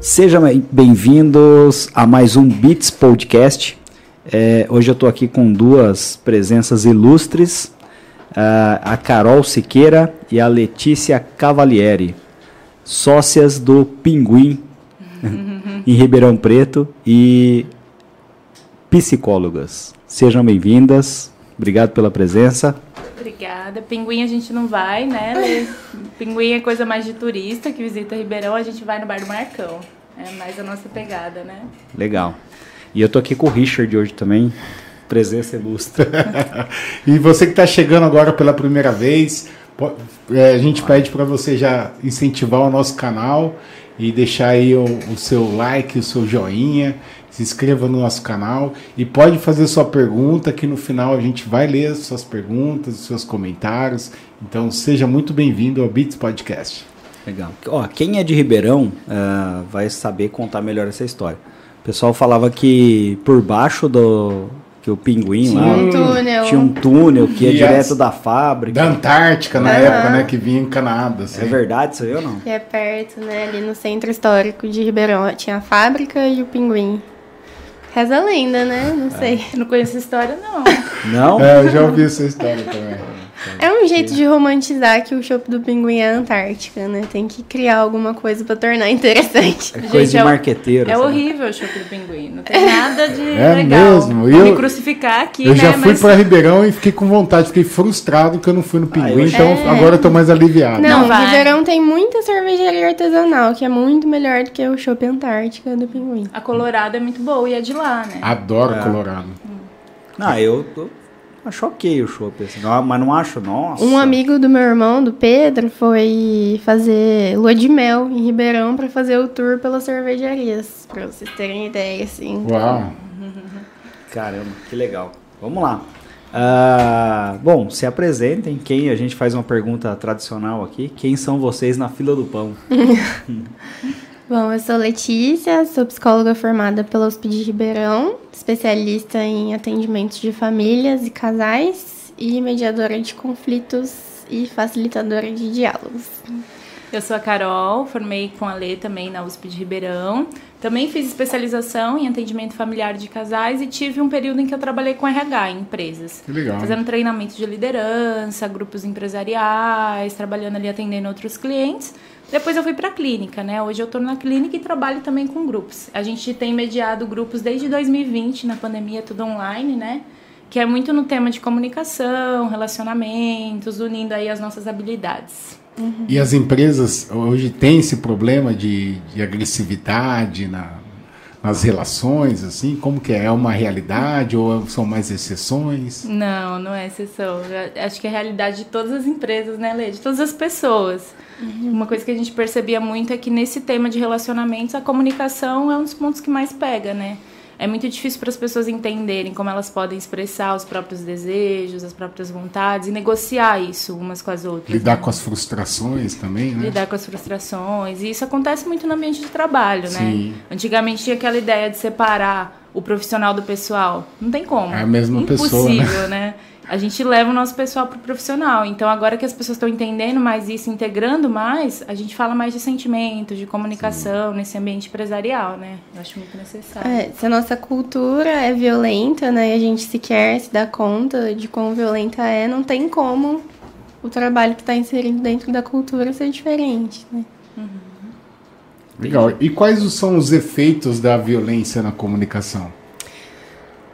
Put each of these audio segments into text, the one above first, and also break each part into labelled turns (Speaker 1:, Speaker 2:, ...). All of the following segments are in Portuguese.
Speaker 1: Sejam bem-vindos a mais um Beats Podcast. É, hoje eu estou aqui com duas presenças ilustres, a Carol Siqueira e a Letícia Cavalieri, sócias do Pinguim em Ribeirão Preto e psicólogas. Sejam bem-vindas, obrigado pela presença.
Speaker 2: Obrigada. Pinguim a gente não vai, né? Pinguim é coisa mais de turista que visita Ribeirão, a gente vai no Bar do Marcão. É mais a nossa pegada, né?
Speaker 1: Legal. E eu tô aqui com o Richard hoje também, presença ilustre.
Speaker 3: e você que está chegando agora pela primeira vez, é, a gente pede para você já incentivar o nosso canal e deixar aí o, o seu like, o seu joinha se inscreva no nosso canal e pode fazer sua pergunta que no final a gente vai ler suas perguntas, seus comentários. Então seja muito bem-vindo ao Beats Podcast.
Speaker 1: Legal. Ó, quem é de Ribeirão uh, vai saber contar melhor essa história. O pessoal falava que por baixo do que o pinguim
Speaker 2: tinha
Speaker 1: lá
Speaker 2: um túnel.
Speaker 1: tinha um túnel que ia direto da fábrica.
Speaker 3: Da Antártica na uhum. época, né? Que vinha encanado. Assim.
Speaker 1: É verdade isso aí ou não?
Speaker 2: é perto, né? Ali no centro histórico de Ribeirão tinha a fábrica e o pinguim. Reza a lenda, né? Não é. sei. Não conheço essa história, não.
Speaker 1: Não?
Speaker 3: É, eu já ouvi essa história também.
Speaker 2: É um jeito de romantizar que o chopp do pinguim é a Antártica, né? Tem que criar alguma coisa pra tornar interessante.
Speaker 1: É coisa Gente, de é marqueteiro.
Speaker 2: É, horrível o chopp do pinguim. Não tem nada de é legal.
Speaker 3: mesmo.
Speaker 2: Eu, me crucificar aqui,
Speaker 3: Eu
Speaker 2: né?
Speaker 3: já fui Mas... pra Ribeirão e fiquei com vontade. Fiquei frustrado que eu não fui no pinguim. Ah, então é... agora eu tô mais aliviado.
Speaker 2: Não, não Ribeirão tem muita cervejaria artesanal, que é muito melhor do que o chopp Antártica do pinguim. A Colorado é muito boa e é de lá, né?
Speaker 3: Adoro é. Colorado.
Speaker 1: Ah, eu tô Acho ok o chopp, assim, mas não acho, nossa.
Speaker 2: Um amigo do meu irmão, do Pedro, foi fazer lua de mel em Ribeirão para fazer o tour pelas cervejarias, para vocês terem ideia, assim.
Speaker 3: Uau!
Speaker 1: Caramba, que legal. Vamos lá. Uh, bom, se apresentem. Quem a gente faz uma pergunta tradicional aqui? Quem são vocês na fila do pão?
Speaker 2: Bom, eu sou Letícia, sou psicóloga formada pela USP de Ribeirão, especialista em atendimentos de famílias e casais e mediadora de conflitos e facilitadora de diálogos. Eu sou a Carol, formei com a Lê também na USP de Ribeirão. Também fiz especialização em atendimento familiar de casais e tive um período em que eu trabalhei com RH em empresas.
Speaker 3: Que legal.
Speaker 2: Fazendo treinamento de liderança, grupos empresariais, trabalhando ali atendendo outros clientes. Depois eu fui para a clínica, né? Hoje eu estou na clínica e trabalho também com grupos. A gente tem mediado grupos desde 2020, na pandemia, tudo online, né? Que é muito no tema de comunicação, relacionamentos, unindo aí as nossas habilidades.
Speaker 3: Uhum. E as empresas hoje têm esse problema de, de agressividade na, nas relações, assim? Como que é? É uma realidade ou são mais exceções?
Speaker 2: Não, não é exceção. Eu acho que é a realidade de todas as empresas, né, Lê? De todas as pessoas. Uhum. Uma coisa que a gente percebia muito é que nesse tema de relacionamentos, a comunicação é um dos pontos que mais pega, né? É muito difícil para as pessoas entenderem como elas podem expressar os próprios desejos, as próprias vontades e negociar isso umas com as outras.
Speaker 3: Lidar né? com as frustrações também, né?
Speaker 2: Lidar com as frustrações. E isso acontece muito no ambiente de trabalho, né? Sim. né? Antigamente tinha aquela ideia de separar o profissional do pessoal. Não tem como.
Speaker 3: É a mesma
Speaker 2: Impossível,
Speaker 3: pessoa.
Speaker 2: Impossível, né? né? a gente leva o nosso pessoal para o profissional. Então, agora que as pessoas estão entendendo mais isso, integrando mais, a gente fala mais de sentimentos, de comunicação Sim. nesse ambiente empresarial, né? Eu acho muito necessário. É, se a nossa cultura é violenta, né, e a gente sequer se dá conta de quão violenta é, não tem como o trabalho que está inserido dentro da cultura ser diferente, né? Uhum.
Speaker 3: Legal. E quais são os efeitos da violência na comunicação?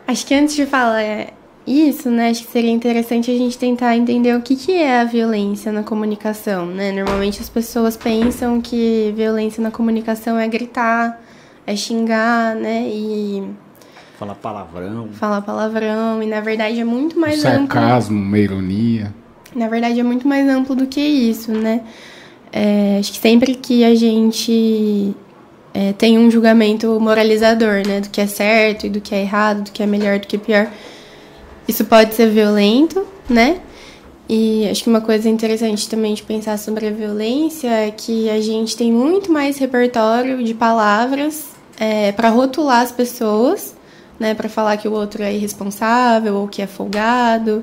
Speaker 2: Acho que antes de falar é, isso, né? Acho que seria interessante a gente tentar entender o que, que é a violência na comunicação, né? Normalmente as pessoas pensam que violência na comunicação é gritar, é xingar, né? E
Speaker 1: falar palavrão.
Speaker 2: Falar palavrão, e na verdade é muito mais
Speaker 3: o
Speaker 2: sarcasmo,
Speaker 3: amplo. Sarcasmo, uma ironia.
Speaker 2: Na verdade é muito mais amplo do que isso, né? É, acho que sempre que a gente é, tem um julgamento moralizador, né? Do que é certo e do que é errado, do que é melhor, do que é pior isso pode ser violento, né? E acho que uma coisa interessante também de pensar sobre a violência é que a gente tem muito mais repertório de palavras é, para rotular as pessoas, né? Para falar que o outro é irresponsável ou que é folgado,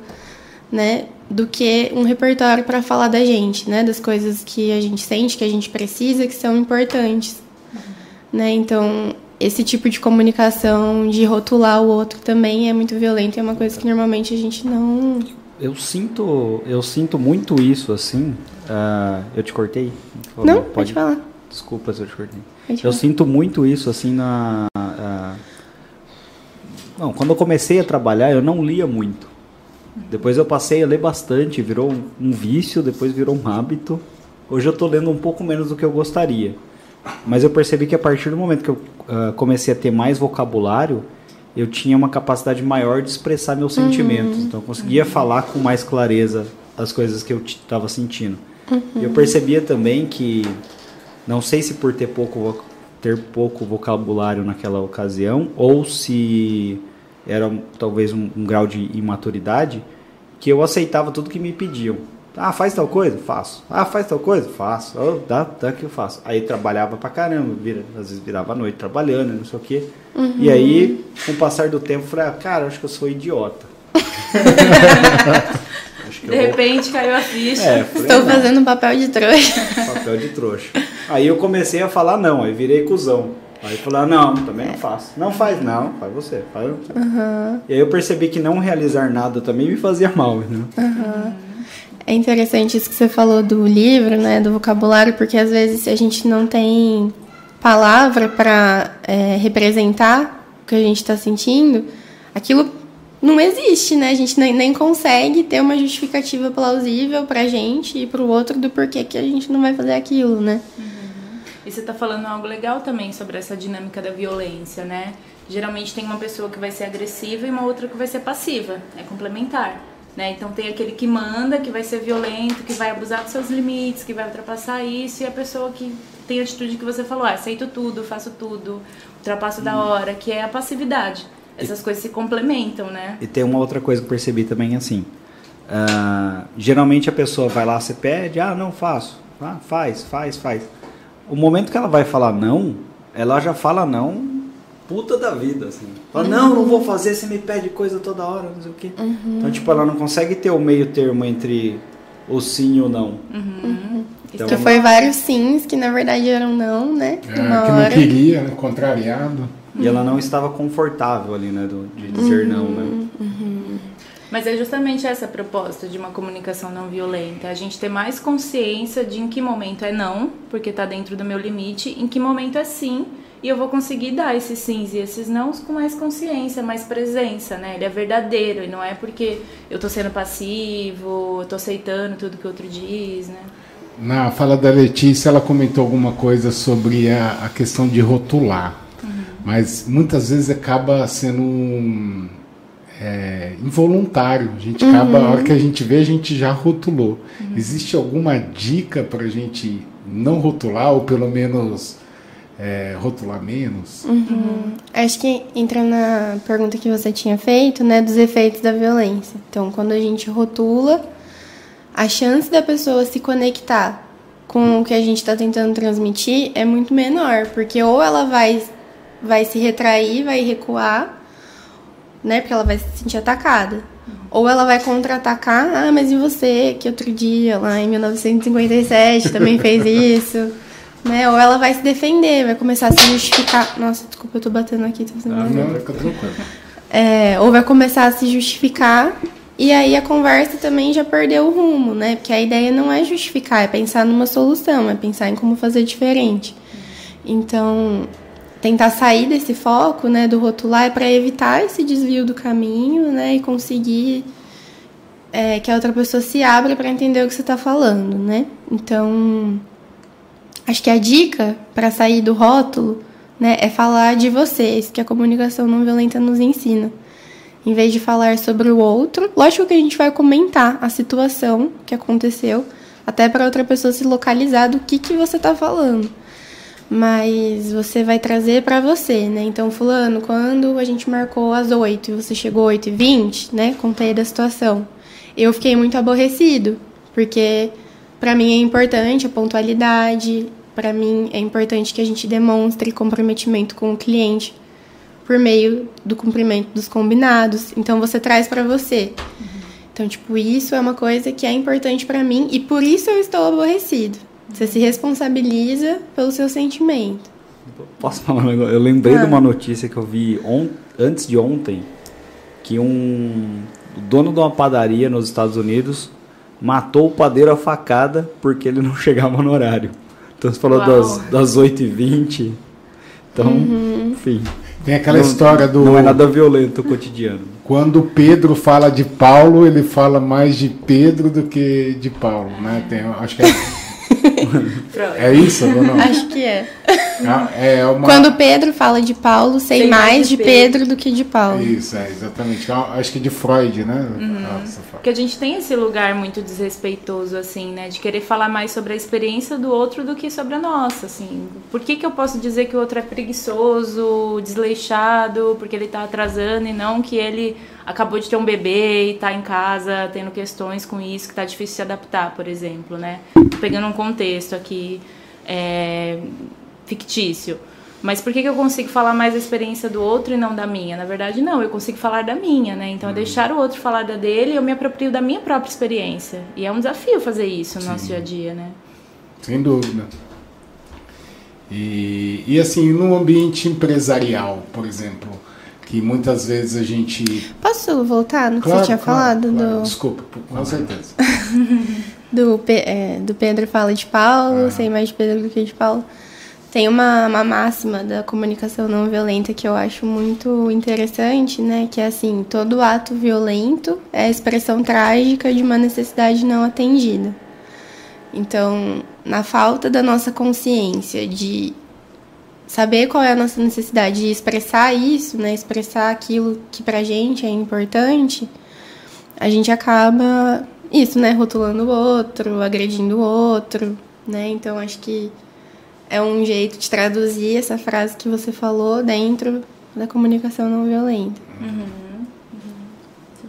Speaker 2: né? do que um repertório para falar da gente, né? Das coisas que a gente sente, que a gente precisa, que são importantes, né? Então, esse tipo de comunicação, de rotular o outro também é muito violento, é uma coisa que normalmente a gente não
Speaker 1: eu sinto, eu sinto muito isso assim. Uh, eu te cortei?
Speaker 2: Não, pode, pode falar.
Speaker 1: Desculpa se eu te cortei. Pode eu falar. sinto muito isso assim na. Uh, não, quando eu comecei a trabalhar, eu não lia muito. Depois eu passei a ler bastante, virou um, um vício, depois virou um hábito. Hoje eu estou lendo um pouco menos do que eu gostaria. Mas eu percebi que a partir do momento que eu uh, comecei a ter mais vocabulário, eu tinha uma capacidade maior de expressar meus uhum. sentimentos. Então eu conseguia uhum. falar com mais clareza as coisas que eu estava sentindo. Uhum. E eu percebia também que, não sei se por ter pouco, ter pouco vocabulário naquela ocasião, ou se era talvez um, um grau de imaturidade, que eu aceitava tudo que me pediam. Ah, faz tal coisa? Faço. Ah, faz tal coisa? Faço. Oh, dá, dá que eu faço. Aí trabalhava pra caramba, vira, às vezes virava a noite trabalhando, não sei o quê. Uhum. E aí, com o passar do tempo, eu falei, ah, cara, acho que eu sou idiota.
Speaker 4: de repente vou... caiu a ficha.
Speaker 2: É, falei, Estou não. fazendo papel de trouxa.
Speaker 1: Papel de trouxa. Aí eu comecei a falar não, aí virei cuzão. Aí falei, ah, não, também não faço. Não faz não, faz você. Faz você. Uhum. E aí eu percebi que não realizar nada também me fazia mal, né?
Speaker 2: Uhum. É interessante isso que você falou do livro, né, do vocabulário, porque às vezes a gente não tem palavra para é, representar o que a gente está sentindo, aquilo não existe, né? A gente nem, consegue ter uma justificativa plausível para a gente e para o outro do porquê que a gente não vai fazer aquilo, né?
Speaker 4: Uhum. E você está falando algo legal também sobre essa dinâmica da violência, né? Geralmente tem uma pessoa que vai ser agressiva e uma outra que vai ser passiva, é complementar. Né? Então tem aquele que manda, que vai ser violento, que vai abusar dos seus limites, que vai ultrapassar isso, e a pessoa que tem a atitude que você falou, ah, aceito tudo, faço tudo, ultrapasso da hum. hora, que é a passividade. Essas e, coisas se complementam, né?
Speaker 1: E tem uma outra coisa que eu percebi também assim. Uh, geralmente a pessoa vai lá, você pede, ah, não faço. Ah, faz, faz, faz. O momento que ela vai falar não, ela já fala não puta da vida, assim. Fala, não, não vou fazer, você me pede coisa toda hora, não sei o quê. Uhum. Então, tipo, ela não consegue ter o meio termo entre o sim e o não.
Speaker 2: Uhum. Então, que foi vários sims que na verdade eram não, né?
Speaker 3: É, que não queria, né? Contrariado.
Speaker 1: E ela não estava confortável ali, né? Do, de dizer uhum. não, né? Uhum.
Speaker 4: Mas é justamente essa a proposta de uma comunicação não violenta. A gente ter mais consciência de em que momento é não, porque está dentro do meu limite, em que momento é sim, e eu vou conseguir dar esses sims e esses nãos com mais consciência, mais presença, né? Ele é verdadeiro e não é porque eu tô sendo passivo, eu tô aceitando tudo que o outro diz, né?
Speaker 3: Na fala da Letícia, ela comentou alguma coisa sobre a, a questão de rotular, uhum. mas muitas vezes acaba sendo um, é, involuntário. A gente uhum. acaba, a hora que a gente vê, a gente já rotulou. Uhum. Existe alguma dica para a gente não rotular ou pelo menos é, rotular menos?
Speaker 2: Uhum. Acho que entra na pergunta que você tinha feito, né, dos efeitos da violência. Então, quando a gente rotula, a chance da pessoa se conectar com o que a gente está tentando transmitir é muito menor, porque ou ela vai, vai se retrair, vai recuar, né, porque ela vai se sentir atacada. Ou ela vai contra-atacar, ah, mas e você, que outro dia, lá em 1957, também fez isso né? Ou ela vai se defender, vai começar a se justificar. Nossa, desculpa, eu tô batendo aqui. Tô fazendo ah, não, fica tranquilo. É, ou vai começar a se justificar e aí a conversa também já perdeu o rumo, né? Porque a ideia não é justificar, é pensar numa solução, é pensar em como fazer diferente. Então, tentar sair desse foco, né, do rotular é para evitar esse desvio do caminho, né, e conseguir é, que a outra pessoa se abra para entender o que você está falando, né? Então, Acho que a dica para sair do rótulo né, é falar de vocês, que a comunicação não violenta nos ensina. Em vez de falar sobre o outro, lógico que a gente vai comentar a situação que aconteceu, até para outra pessoa se localizar do que, que você está falando. Mas você vai trazer para você, né? Então, fulano, quando a gente marcou às 8 e você chegou às 8 e 20, né? Contei da situação. Eu fiquei muito aborrecido, porque para mim é importante a pontualidade, para mim é importante que a gente demonstre comprometimento com o cliente por meio do cumprimento dos combinados. Então você traz para você. Uhum. Então, tipo, isso é uma coisa que é importante para mim e por isso eu estou aborrecido. Você se responsabiliza pelo seu sentimento.
Speaker 1: Posso falar um negócio? Eu lembrei
Speaker 2: Ah.
Speaker 1: de uma notícia que eu vi on- antes de ontem, que um o dono de uma padaria nos Estados Unidos matou o padeiro a facada porque ele não chegava no horário. Então você falou
Speaker 4: Uau.
Speaker 1: das, das 8h20. Então,
Speaker 2: Uhum.
Speaker 1: enfim.
Speaker 3: Tem aquela
Speaker 1: não-
Speaker 3: história do.
Speaker 1: Não é nada violento o cotidiano.
Speaker 3: Quando Pedro fala de Paulo, ele fala mais de Pedro do que de Paulo, né? Tem, acho que é. É isso ou não?
Speaker 2: Acho que é.
Speaker 3: É é uma.
Speaker 2: Quando Pedro fala de Paulo, sei
Speaker 4: Sei
Speaker 2: mais de Pedro do que de Paulo.
Speaker 3: Isso, é, exatamente. Uma- Acho que de Freud, né?
Speaker 2: Uhum.
Speaker 3: Freud.
Speaker 4: Porque a gente tem esse lugar muito desrespeitoso, assim, né? De querer falar mais sobre a experiência do outro do que sobre a nossa, assim. Por que, que eu posso dizer que o outro é preguiçoso, desleixado, porque ele tá atrasando e não que ele acabou de ter um bebê e tá em casa tendo questões com isso, que tá difícil se adaptar, por exemplo, né? Tô pegando um contexto aqui é, fictício. Mas por que, que eu consigo falar mais da experiência do outro e não da minha? Na verdade, não, eu consigo falar da minha, né? Então, é deixar o outro falar da dele eu me aproprio da minha própria experiência. E é um desafio fazer isso no nosso dia a dia, né?
Speaker 3: Sem dúvida. E, e assim, no ambiente empresarial, por exemplo, que muitas vezes a gente.
Speaker 2: Posso voltar no que
Speaker 3: Claro,
Speaker 2: você tinha
Speaker 3: claro,
Speaker 2: falado
Speaker 3: claro.
Speaker 2: do,
Speaker 3: Desculpa, com certeza.
Speaker 2: do, é, do Pedro fala de Paulo,
Speaker 3: Ah.
Speaker 2: sei mais de Pedro do que de Paulo. Tem uma, uma máxima da comunicação não violenta que eu acho muito interessante, né? Que é assim, todo ato violento é a expressão trágica de uma necessidade não atendida. Então, na falta da nossa consciência de saber qual é a nossa necessidade de expressar isso, né? Expressar aquilo que pra gente é importante, a gente acaba isso, né, rotulando o outro, agredindo o outro, né? Então acho que é um jeito de traduzir essa frase que você falou dentro da comunicação não violenta.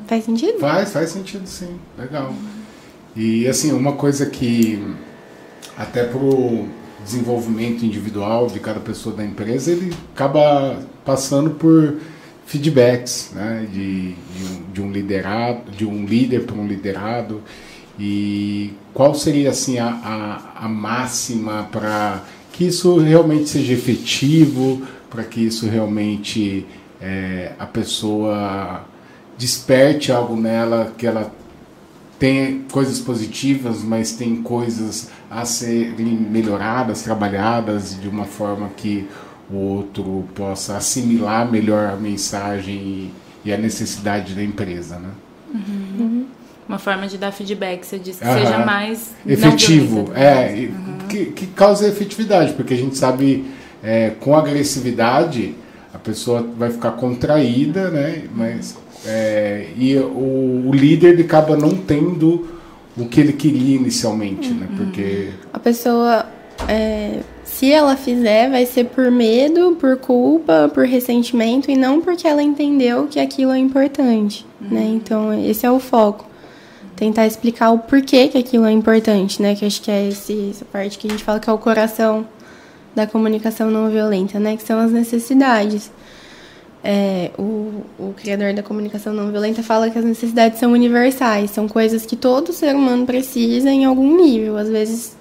Speaker 2: Faz sentido?
Speaker 3: Faz, faz sentido sim. Legal. E assim, uma coisa que até pro desenvolvimento individual de cada pessoa da empresa, ele acaba passando por feedbacks, né, de, de, um, de um liderado, de um líder para um liderado. E qual seria assim a, a, a máxima para que isso realmente seja efetivo, para que isso realmente é, a pessoa desperte algo nela, que ela tem coisas positivas, mas tem coisas a serem melhoradas, trabalhadas de uma forma que o outro possa assimilar melhor a mensagem e, e a necessidade da empresa, né?
Speaker 4: Uma forma de dar feedback, você disse que
Speaker 3: Aham.
Speaker 4: seja mais
Speaker 3: efetivo, é, que, que causa efetividade, porque a gente sabe é, com agressividade a pessoa vai ficar contraída, né? Mas é, e o, o líder ele acaba não tendo o que ele queria inicialmente, né? Porque
Speaker 2: A pessoa, é, se ela fizer, vai ser por medo, por culpa, por ressentimento e não porque ela entendeu que aquilo é importante, né? Então esse é o foco. Tentar explicar o porquê que aquilo é importante, né? Que acho que é esse, essa parte que a gente fala que é o coração da comunicação não violenta, né? Que são as necessidades. É, o, o criador da comunicação não violenta fala que as necessidades são universais, são coisas que todo ser humano precisa em algum nível. Às vezes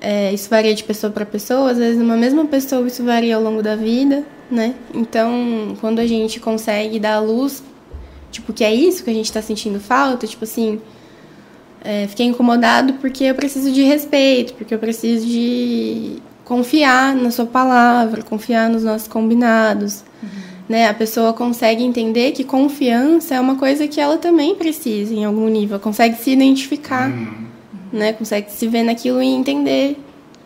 Speaker 2: é, isso varia de pessoa para pessoa, às vezes numa mesma pessoa isso varia ao longo da vida, né? Então, quando a gente consegue dar a luz, tipo, que é isso que a gente está sentindo falta, tipo assim, é, fiquei incomodado porque eu preciso de respeito, porque eu preciso de confiar na sua palavra, confiar nos nossos combinados. Né? A pessoa consegue entender que confiança é uma coisa que ela também precisa em algum nível, consegue se identificar, né? consegue se ver naquilo e entender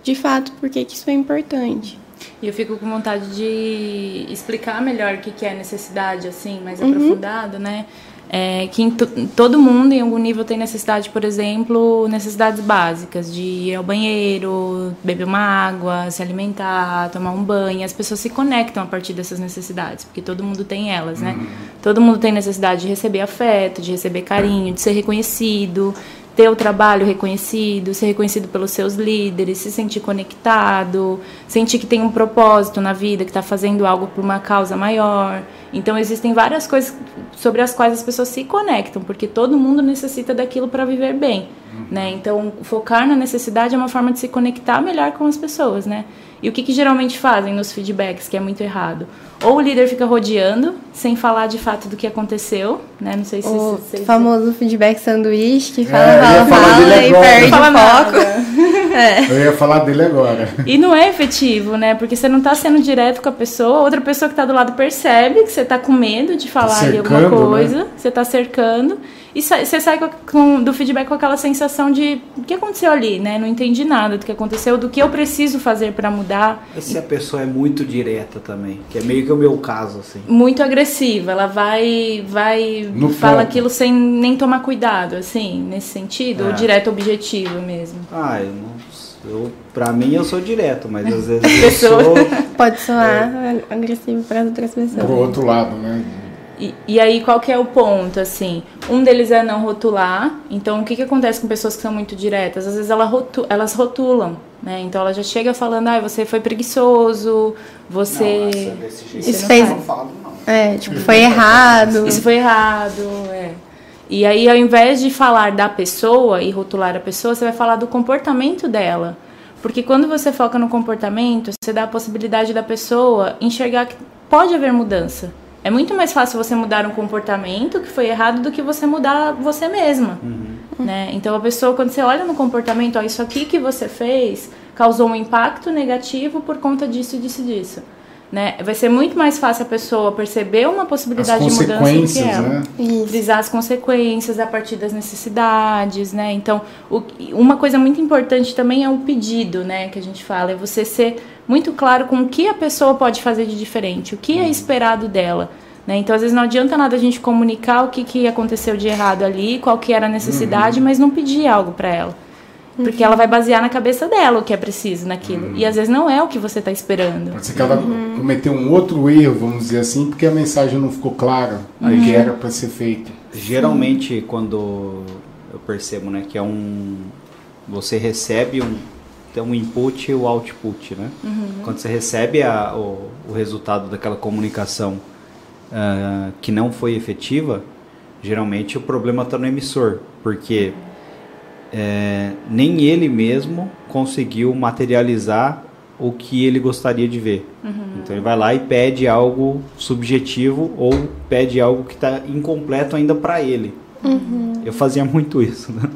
Speaker 2: de fato por que, que isso é importante.
Speaker 4: E eu fico com vontade de explicar melhor o que que é necessidade, assim, mais
Speaker 2: Uhum.
Speaker 4: aprofundado, né? É, que todo mundo, em algum nível, tem necessidade, por exemplo, necessidades básicas, de ir ao banheiro, beber uma água, se alimentar, tomar um banho. As pessoas se conectam a partir dessas necessidades, porque todo mundo tem elas, né? Todo mundo tem necessidade de receber afeto, de receber carinho, de ser reconhecido, ter o trabalho reconhecido, ser reconhecido pelos seus líderes, se sentir conectado, sentir que tem um propósito na vida, que está fazendo algo por uma causa maior. Então existem várias coisas sobre as quais as pessoas se conectam, porque todo mundo necessita daquilo para viver bem, uhum. né? Então focar na necessidade é uma forma de se conectar melhor com as pessoas, né? E o que, que geralmente fazem nos feedbacks, que é muito errado? Ou o líder fica rodeando, sem falar de fato do que aconteceu, né? Não sei se...
Speaker 2: O
Speaker 4: se, se,
Speaker 2: famoso feedback sanduíche, que fala,
Speaker 3: é,
Speaker 2: fala, fala e perde
Speaker 3: fala
Speaker 2: o foco.
Speaker 3: é. Eu ia falar dele agora.
Speaker 4: E não é efetivo, né? Porque você não está sendo direto com a pessoa, outra pessoa que está do lado percebe que você está com medo de falar tá cercando, alguma coisa, né? você está cercando, e você sai com, do feedback com aquela sensação de o que aconteceu ali, né? Não entendi nada do que aconteceu, do que eu preciso fazer para mudar.
Speaker 1: Se a pessoa é muito direta também, que é meio que o meu caso, assim.
Speaker 4: Muito agressiva, ela vai, vai no fala ponto. aquilo sem nem tomar cuidado, assim, nesse sentido, é. ou direto objetivo mesmo.
Speaker 1: Ah, eu não eu, pra mim eu sou direto, mas às vezes eu sou.
Speaker 2: Pode soar é. agressivo para outras pessoas.
Speaker 3: Pro outro lado, né?
Speaker 4: E, e, aí, qual que é o ponto, assim? Um deles é não rotular. Então, o que, que acontece com pessoas que são muito diretas? Às vezes ela rotu elas rotulam, né? Então, ela já chega falando, ah, você foi preguiçoso, você...
Speaker 2: Não, Isso, Isso fez... Não falo, não. É, tipo, foi errado.
Speaker 4: Isso foi errado, é. E aí, ao invés de falar da pessoa e rotular a pessoa, você vai falar do comportamento dela. Porque quando você foca no comportamento, você dá a possibilidade da pessoa enxergar que pode haver mudança. É muito mais fácil você mudar um comportamento que foi errado do que você mudar você mesma. Uhum. Né? Então a pessoa, quando você olha no comportamento, ó, isso aqui que você fez causou um impacto negativo por conta disso, disso, disso. Né? Vai ser muito mais fácil a pessoa perceber uma possibilidade de mudança do que ela. Né? Visar as consequências a partir das necessidades, né? Então, o, uma coisa muito importante também é o pedido, né? Que a gente fala, é você ser muito claro com o que a pessoa pode fazer de diferente, o que é esperado dela. Né? Então, às vezes, não adianta nada a gente comunicar o que, que aconteceu de errado ali, qual que era a necessidade, uhum. mas não pedir algo para ela. Porque ela vai basear na cabeça dela o que é preciso naquilo. Uhum. E às vezes não é o que você está esperando.
Speaker 3: Pode ser que ela uhum. cometeu um outro erro, vamos dizer assim, porque a mensagem não ficou clara o que era para ser feito.
Speaker 1: Geralmente, quando eu percebo né, que é um. Você recebe um, um input e o output, né? Uhum. Quando você recebe a, o, o, resultado daquela comunicação uh, que não foi efetiva, geralmente o problema está no emissor, porque é, nem ele mesmo conseguiu materializar o que ele gostaria de ver. Uhum. Então ele vai lá e pede algo subjetivo ou pede algo que está incompleto ainda para ele. Uhum. Eu fazia muito isso. Né?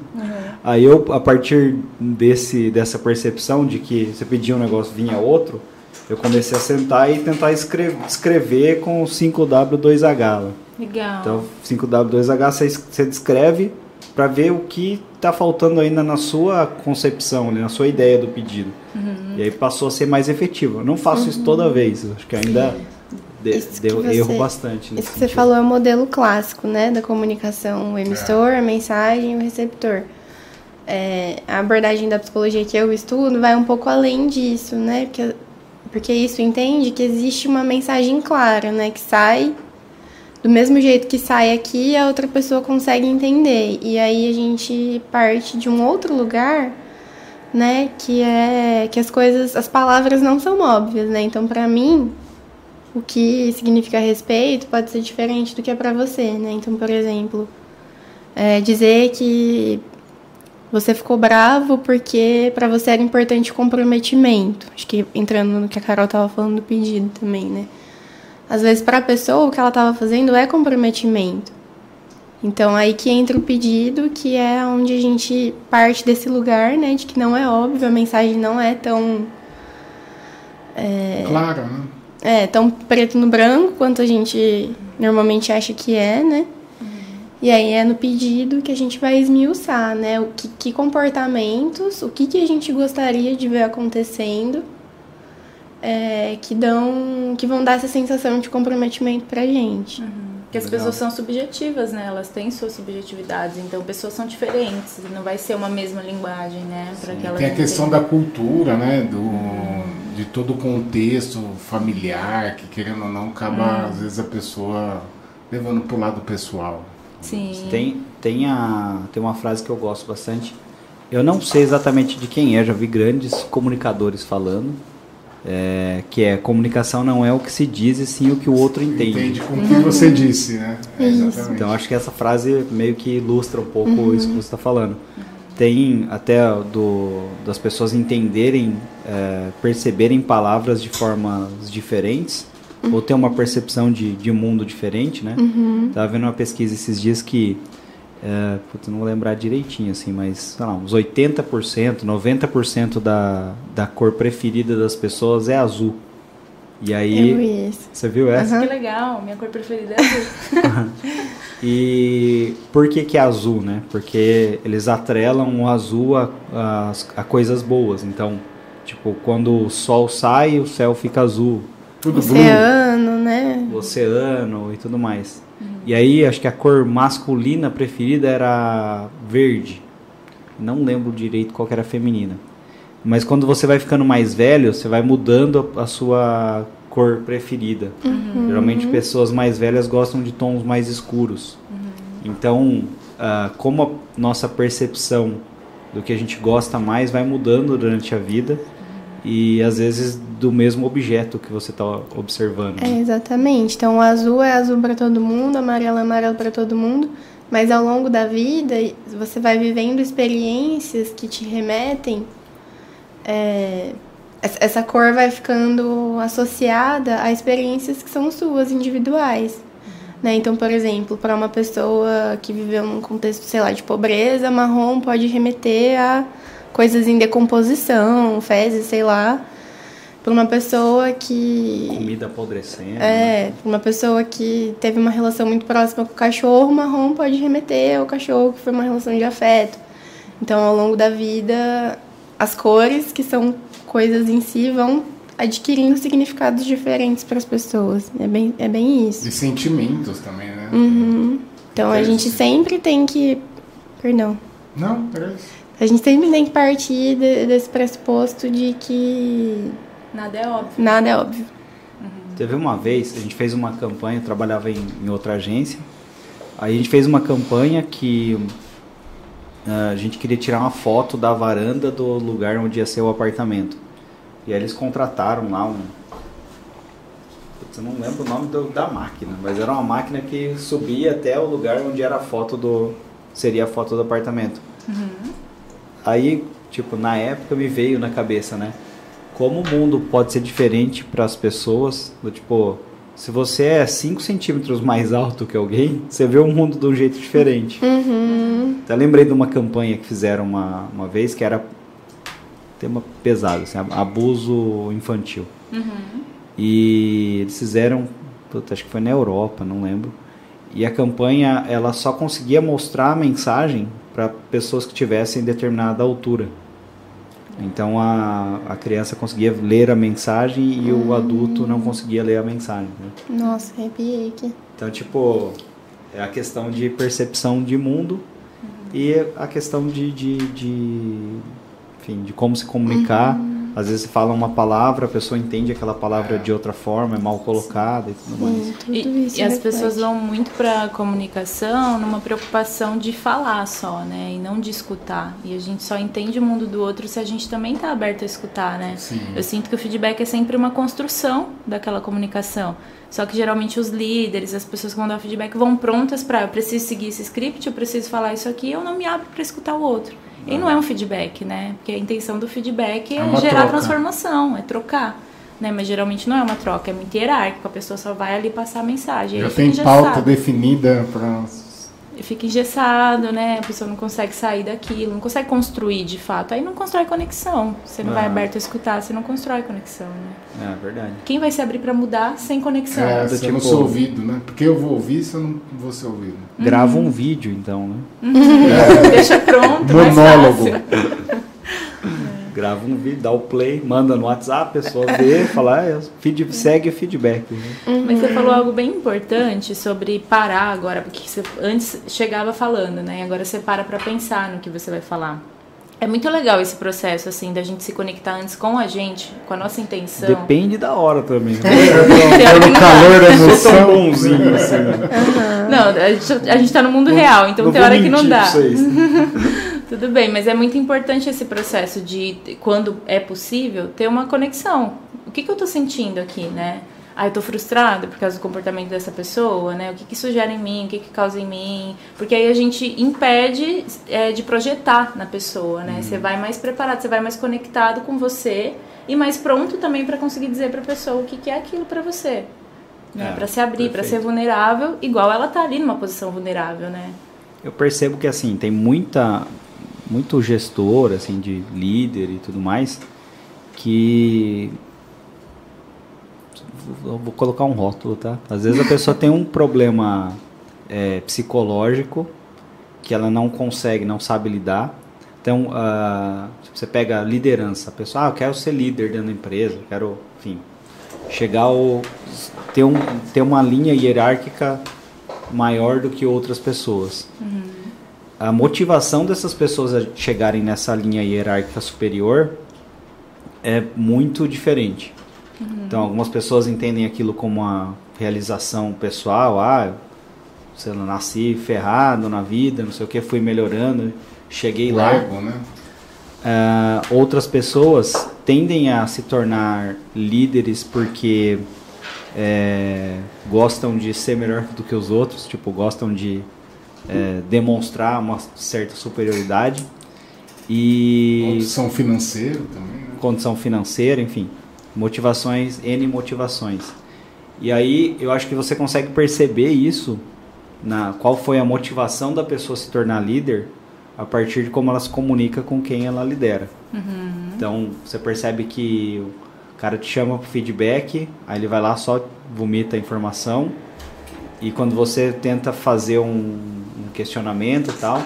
Speaker 1: Aí eu, a partir desse, dessa percepção de que você pedia um negócio vinha outro, eu comecei a sentar e tentar escrever, escrever com 5W2H.
Speaker 4: Legal.
Speaker 1: Então, 5W2H você, você descreve para ver o que está faltando ainda na sua concepção, né, na sua ideia do pedido. Uhum. E aí passou a ser mais efetivo. Eu não faço uhum. isso toda uhum. vez, acho que ainda de, deu você, erro bastante.
Speaker 2: Isso que você falou é o modelo clássico, né, da comunicação, o emissor, é. a mensagem e o receptor é, a abordagem da psicologia que eu estudo vai um pouco além disso, né? Porque, porque isso entende que existe uma mensagem clara, né? Que sai do mesmo jeito que sai aqui, a outra pessoa consegue entender. E aí a gente parte de um outro lugar, né? Que é que as coisas, as palavras não são óbvias, né? Então, para mim, o que significa respeito pode ser diferente do que é para você, né? Então, por exemplo, é, dizer que você ficou bravo porque para você era importante o comprometimento. Acho que entrando no que a Carol estava falando do pedido também, né? Às vezes para a pessoa o que ela estava fazendo é comprometimento. Então aí que entra o pedido, que é onde a gente parte desse lugar, né, de que não é óbvio, a mensagem não é tão
Speaker 3: é, claro, né?
Speaker 2: É, tão preto no branco quanto a gente normalmente acha que é, né? E aí é no pedido que a gente vai esmiuçar, né? O que, que comportamentos, o que, que a gente gostaria de ver acontecendo é, que dão. que vão dar essa sensação de comprometimento pra gente.
Speaker 4: Uhum. Porque as pessoas são subjetivas, né? Elas têm suas subjetividades, então pessoas são diferentes, não vai ser uma mesma linguagem, né?
Speaker 3: Para aquela Tem a questão da cultura, né? Do, de todo o contexto familiar, que querendo ou não, acaba, hum. às vezes, a pessoa levando pro lado pessoal.
Speaker 4: Sim.
Speaker 1: Tem, tem, a, tem uma frase que eu gosto bastante. Eu não sei exatamente de quem é, já vi grandes comunicadores falando. É, que é comunicação não é o que se diz e sim o que o outro entende.
Speaker 3: Entende com o que você disse, né? É,
Speaker 2: Isso.
Speaker 1: Então acho que essa frase meio que ilustra um pouco isso que você está falando. Tem até do, das pessoas entenderem, é, perceberem palavras de formas diferentes, ou ter uma percepção de, de mundo diferente, né? Tava vendo uma pesquisa esses dias que, é, putz, não vou lembrar direitinho assim, mas sei lá, uns 80%, 90% da, da cor preferida das pessoas é azul. E
Speaker 2: Eu
Speaker 1: aí,
Speaker 2: vi isso.
Speaker 1: você viu essa?
Speaker 4: Que legal, minha cor preferida é azul.
Speaker 1: E por que que é azul, né? Porque eles atrelam o azul a, a, a coisas boas. Então, tipo, quando o sol sai, o céu fica azul,
Speaker 3: Tudo blue.
Speaker 2: Oceano, né?
Speaker 1: o oceano e tudo mais. E aí, acho que a cor masculina preferida era verde. Não lembro direito qual era a feminina. Mas quando você vai ficando mais velho, você vai mudando a a sua cor preferida. Geralmente pessoas mais velhas gostam de tons mais escuros. Então, ah, como a nossa percepção do que a gente gosta mais vai mudando durante a vida e às vezes do mesmo objeto que você está observando.
Speaker 2: É, exatamente. Então, o azul é azul para todo mundo, amarelo é amarelo para todo mundo. Mas ao longo da vida, você vai vivendo experiências que te remetem. é, essa- essa cor vai ficando associada a experiências que são suas, individuais. Né? Então, por exemplo, para uma pessoa que viveu num contexto, sei lá, de pobreza, marrom pode remeter a coisas em decomposição, fezes, sei lá. Para uma pessoa que
Speaker 1: Comida apodrecendo. né?
Speaker 2: é, uma pessoa que teve uma relação muito próxima com o cachorro, marrom pode remeter ao cachorro, que foi uma relação de afeto. Então, ao longo da vida, as cores, que são coisas em si, vão adquirindo significados diferentes para as pessoas. É bem, é bem isso.
Speaker 3: E sentimentos também, né?
Speaker 2: Uhum. Então, a gente sempre tem que. Perdão.
Speaker 3: Não, peraí.
Speaker 2: A gente sempre tem que partir de- desse pressuposto de que
Speaker 4: Nada é óbvio.
Speaker 2: nada é óbvio.
Speaker 1: Teve uma vez, a gente fez uma campanha, eu trabalhava em, em outra agência. Aí a gente fez uma campanha que ah, a gente queria tirar uma foto da varanda do lugar onde ia ser o apartamento. E aí eles contrataram lá um. Putz, eu não lembro o nome do- da máquina, mas era uma máquina que subia até o lugar onde era a foto do. seria a foto do apartamento. Aí, tipo, na época me veio na cabeça, né? Como o mundo pode ser diferente para as pessoas, do tipo, se você é 5 centímetros mais alto que alguém, você vê o mundo de um jeito diferente.
Speaker 2: Uhum.
Speaker 1: Até lembrei de uma campanha que fizeram uma, uma vez que era tema pesado, assim, abuso infantil. E eles fizeram, puta, acho que foi na Europa, não lembro. E a campanha, ela só conseguia mostrar a mensagem para pessoas que tivessem determinada altura. Então a, a criança conseguia ler a mensagem e o adulto não conseguia ler a mensagem. né?
Speaker 2: Nossa, arrepiei aqui.
Speaker 1: Então, tipo, é a questão de percepção de mundo e a questão de, de, de, enfim, de como se comunicar. Às vezes você fala uma palavra, a pessoa entende aquela palavra de outra forma, é mal colocada e tudo mais.
Speaker 2: Sim, tudo
Speaker 4: E, e as
Speaker 2: reflete.
Speaker 4: pessoas vão muito para comunicação numa preocupação de falar só, né? E não de escutar. E a gente só entende o mundo do outro se a gente também tá aberto a escutar, né?
Speaker 3: Sim.
Speaker 4: Eu sinto que o feedback é sempre uma construção daquela comunicação. Só que geralmente os líderes, as pessoas que vão dar feedback vão prontas para eu preciso seguir esse script, eu preciso falar isso aqui, eu não me abro para escutar o outro. E não é um feedback, né? Porque a intenção do feedback é,
Speaker 3: É
Speaker 4: gerar
Speaker 3: troca.
Speaker 4: transformação, é trocar. Né? Mas geralmente não é uma troca, é muito hierárquico, a pessoa só vai ali passar a mensagem.
Speaker 3: Já tem
Speaker 4: fica
Speaker 3: pauta
Speaker 4: engessado.
Speaker 3: definida para.
Speaker 4: Fica engessado, né? A pessoa não consegue sair daquilo, não consegue construir de fato. Aí não constrói conexão. Você não vai aberto a escutar, você não constrói conexão, né?
Speaker 1: É verdade.
Speaker 4: Quem vai se abrir para mudar sem conexão?
Speaker 3: É,
Speaker 1: do
Speaker 3: se eu não
Speaker 1: tipo-
Speaker 3: sou ouvido, né? Porque eu vou ouvir se eu não vou ser ouvido.
Speaker 1: Grava um vídeo, então, né?
Speaker 4: Deixa pronto,
Speaker 3: Monólogo.
Speaker 1: Grava um vídeo, dá o play, manda no WhatsApp, a pessoa vê, fala, ah, é, feed, segue o feedback. né?
Speaker 4: Mas você falou algo bem importante sobre parar agora, porque você antes chegava falando, né? Agora você para pra pensar no que você vai falar. É muito legal esse processo, assim, da gente se conectar antes com a gente, com a nossa intenção.
Speaker 1: Depende da hora também. Né?
Speaker 3: Pelo calor da
Speaker 1: Eu sou tão
Speaker 3: emoção.
Speaker 1: bonzinho assim. né?
Speaker 4: Não, a gente, a gente tá no mundo real, então tem hora que não dá.
Speaker 1: pra vocês.
Speaker 4: Tudo bem, mas é muito importante esse processo de, quando é possível, ter uma conexão. o que, que eu tô sentindo aqui, né? Ah, eu tô frustrada por causa do comportamento dessa pessoa, né? O que, que isso gera em mim, o que, que causa em mim. Porque aí a gente impede é, de projetar na pessoa, né? Uhum. Você vai mais preparado, você vai mais conectado com você e mais pronto também para conseguir dizer para a pessoa o que, que é aquilo para você. Né? É, para se abrir, para ser vulnerável, igual ela tá ali numa posição vulnerável, né?
Speaker 1: Eu percebo que assim, tem muita muito gestor assim de líder e tudo mais que vou colocar um rótulo, tá? Às vezes a pessoa tem um problema é, psicológico que ela não consegue, não sabe lidar. Então, uh, você pega a liderança, a pessoa, ah, eu quero ser líder dentro da empresa, quero, enfim, chegar ao ter, um, ter uma linha hierárquica maior do que outras pessoas. Uhum. A motivação dessas pessoas a chegarem nessa linha hierárquica superior é muito diferente. Uhum. Então, algumas pessoas entendem aquilo como uma realização pessoal. Ah, eu nasci ferrado na vida, não sei o que, fui melhorando, cheguei lá. né? Uh, outras pessoas tendem a se tornar líderes porque é, gostam de ser melhor do que os outros, tipo, gostam de é, demonstrar uma certa superioridade. E
Speaker 3: condição financeira também. Né?
Speaker 1: Condição financeira, enfim motivações, N motivações. E aí eu acho que você consegue perceber isso, na qual foi a motivação da pessoa se tornar líder, a partir de como ela se comunica com quem ela lidera. Uhum. Então você percebe que o cara te chama para feedback, aí ele vai lá só vomita a informação, e quando você tenta fazer um, um questionamento e tal,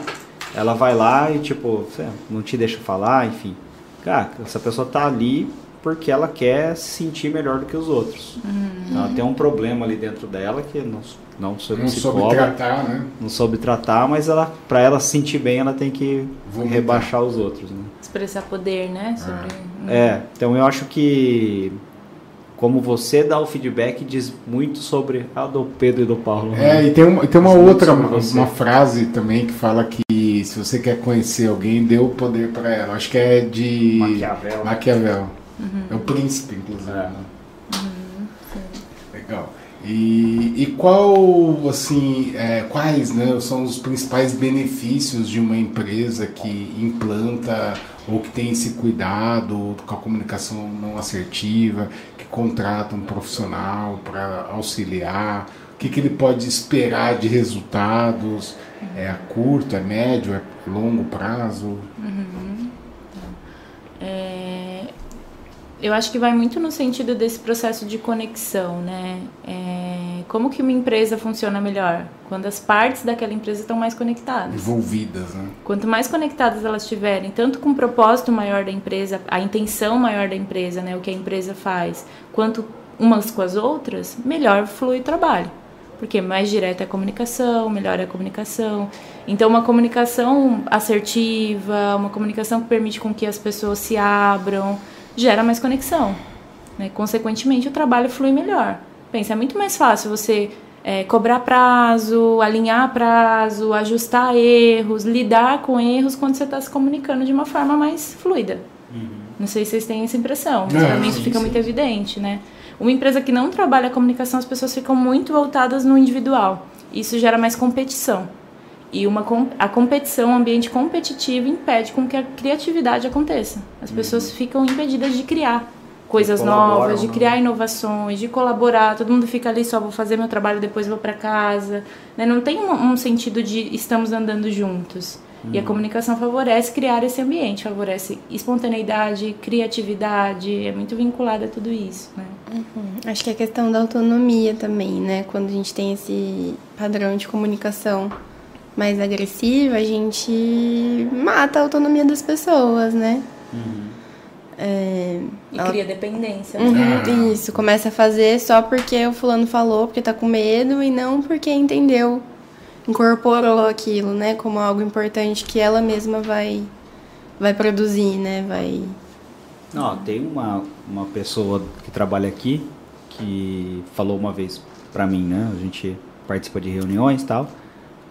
Speaker 1: ela vai lá e tipo, não te deixa falar, enfim. Cara, essa pessoa tá ali porque ela quer se sentir melhor do que os outros. Uhum. Ela tem um problema ali dentro dela que não, não soube
Speaker 3: não soube tratar, né?
Speaker 1: Não soube tratar, mas ela, para ela se sentir bem, ela tem que Vomitar. rebaixar os outros, né?
Speaker 4: Expressar poder, né? Sobre...
Speaker 1: É. é, então eu acho que como você dá o feedback diz muito sobre a do Pedro e do Paulo.
Speaker 3: Né? É, e tem, uma, tem uma outra, uma, uma, frase também que fala que se você quer conhecer alguém, dê o poder para ela. Acho que é de
Speaker 1: Maquiavel.
Speaker 3: Maquiavel. Uhum. É o príncipe, inclusive. É. Né? Uhum, Legal. E, e qual, assim, é, quais né, são os principais benefícios de uma empresa que implanta ou que tem esse cuidado com a comunicação não assertiva, que contrata um profissional para auxiliar? O que, que ele pode esperar de resultados? É a curto, é médio, é longo prazo? Uhum.
Speaker 4: É, eu acho que vai muito no sentido desse processo de conexão, né? É, como que uma empresa funciona melhor? Quando as partes daquela empresa estão mais conectadas.
Speaker 3: Envolvidas, né?
Speaker 4: Quanto mais conectadas elas estiverem, tanto com o propósito maior da empresa, a intenção maior da empresa, né? O que a empresa faz, quanto umas com as outras, melhor flui o trabalho. Porque mais direta é a comunicação, melhor é a comunicação. Então, uma comunicação assertiva, uma comunicação que permite com que as pessoas se abram, gera mais conexão. Né? Consequentemente, o trabalho flui melhor. Pensa, é muito mais fácil você é, cobrar prazo, alinhar prazo, ajustar erros, lidar com erros quando você está se comunicando de uma forma mais fluida. Uhum. Não sei se vocês têm essa impressão, mas para mim isso fica sim. muito evidente, né? Uma empresa que não trabalha a comunicação, as pessoas ficam muito voltadas no individual. Isso gera mais competição. E uma, a competição, um ambiente competitivo, impede com que a criatividade aconteça. As uhum. pessoas ficam impedidas de criar coisas novas, de né? criar inovações, de colaborar. Todo mundo fica ali só vou fazer meu trabalho depois vou para casa. Né? Não tem um, um, sentido de estamos andando juntos. Uhum. E a uhum. comunicação favorece criar esse ambiente, favorece espontaneidade, criatividade. É muito vinculada a tudo isso, né?
Speaker 2: Uhum. Acho que é questão da autonomia também, né? Quando a gente tem esse padrão de comunicação mais agressiva, a gente mata a autonomia das pessoas, né? Uhum.
Speaker 4: É, e ela... cria dependência.
Speaker 2: Uhum, ah. Isso, começa a fazer só porque o fulano falou, porque tá com medo, e não porque entendeu, incorporou aquilo, né? Como algo importante que ela mesma vai, vai produzir, né? Vai...
Speaker 1: Não, tem uma, uma pessoa que trabalha aqui que falou uma vez pra mim, né? A gente participa de reuniões e tal.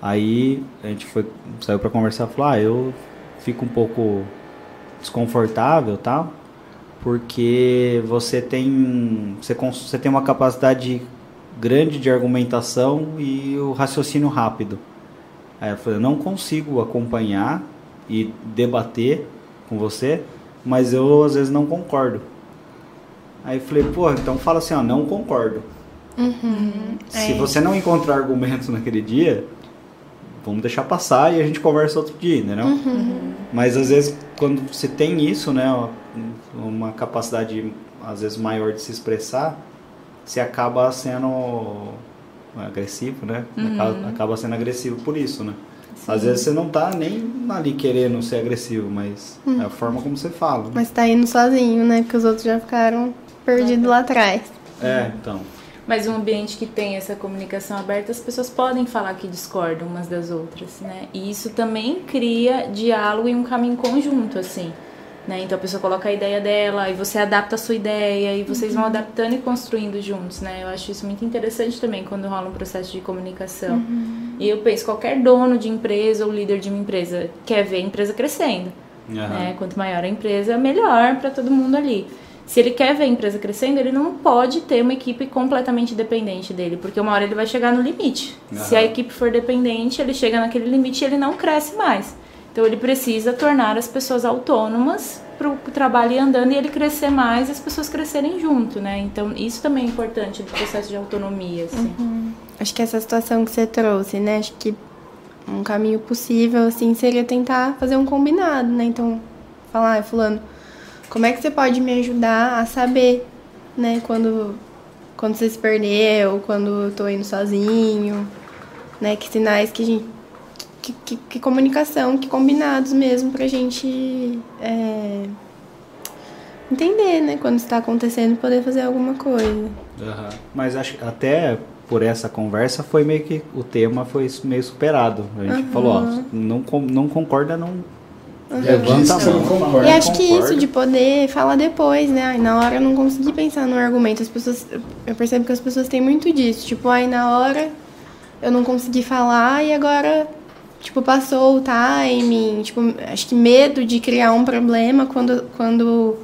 Speaker 1: Aí a gente foi, saiu para conversar e falou: ah, eu fico um pouco desconfortável tal, porque você tem você, você tem uma capacidade grande de argumentação e o raciocínio rápido. Aí eu falei, eu não consigo acompanhar e debater com você, mas eu às vezes não concordo. Aí eu falei, pô, então fala assim, ó, não concordo.
Speaker 2: Uhum.
Speaker 1: Se
Speaker 2: É.
Speaker 1: você não encontrar argumentos naquele dia, vamos deixar passar e a gente conversa outro dia, entendeu?
Speaker 2: Uhum.
Speaker 1: Mas às vezes quando você tem isso, né, uma capacidade às vezes maior de se expressar, você acaba sendo agressivo, né? Acaba, acaba sendo agressivo por isso, né? Às vezes você não tá nem ali querendo ser agressivo, mas é a forma como você fala. né?
Speaker 2: Mas tá indo sozinho, né? Porque os outros já ficaram perdidos lá atrás.
Speaker 1: É, então.
Speaker 4: Mas um ambiente que tem essa comunicação aberta, as pessoas podem falar que discordam umas das outras, né? E isso também cria diálogo e um caminho conjunto, assim. Né? Então a pessoa coloca a ideia dela e você adapta a sua ideia e vocês vão adaptando e construindo juntos, né? Eu acho isso muito interessante também quando rola um processo de comunicação. E eu penso, qualquer dono de empresa ou líder de uma empresa quer ver a empresa crescendo.
Speaker 1: Aham.
Speaker 4: né? Quanto maior a empresa, melhor para todo mundo ali. Se ele quer ver a empresa crescendo, ele não pode ter uma equipe completamente dependente dele, porque uma hora ele vai chegar no limite. Se
Speaker 1: Aham.
Speaker 4: a equipe for dependente, ele chega naquele limite e ele não cresce mais. Então ele precisa tornar as pessoas autônomas para o trabalho ir andando e ele crescer mais e as pessoas crescerem junto, né? Então isso também é importante do processo de autonomia, assim.
Speaker 2: Acho que essa situação que você trouxe, né? Acho que um caminho possível, assim, seria tentar fazer um combinado, né? Então, falar, ah, fulano, como é que você pode me ajudar a saber, né? Quando, quando você se perdeu, quando eu tô indo sozinho, né? Que sinais que a gente... Que, que, que comunicação, que combinados mesmo pra gente é, entender, né? Quando está acontecendo, poder fazer alguma coisa.
Speaker 1: Aham. Mas acho que até por essa conversa foi meio que o tema foi meio superado. A gente falou, ó, não, não concorda, não levanta
Speaker 3: Diz
Speaker 1: a
Speaker 3: que você
Speaker 1: mão.
Speaker 3: não
Speaker 1: fala,
Speaker 3: concorda.
Speaker 2: E
Speaker 1: "Não
Speaker 2: acho que
Speaker 1: concordo".
Speaker 2: isso de poder falar depois, né? Ai, na hora eu não consegui pensar no argumento. As pessoas. Eu percebo que as pessoas têm muito disso. Tipo, ai, na hora eu não consegui falar e agora, tipo, passou o timing. Tipo, acho que medo de criar um problema quando, quando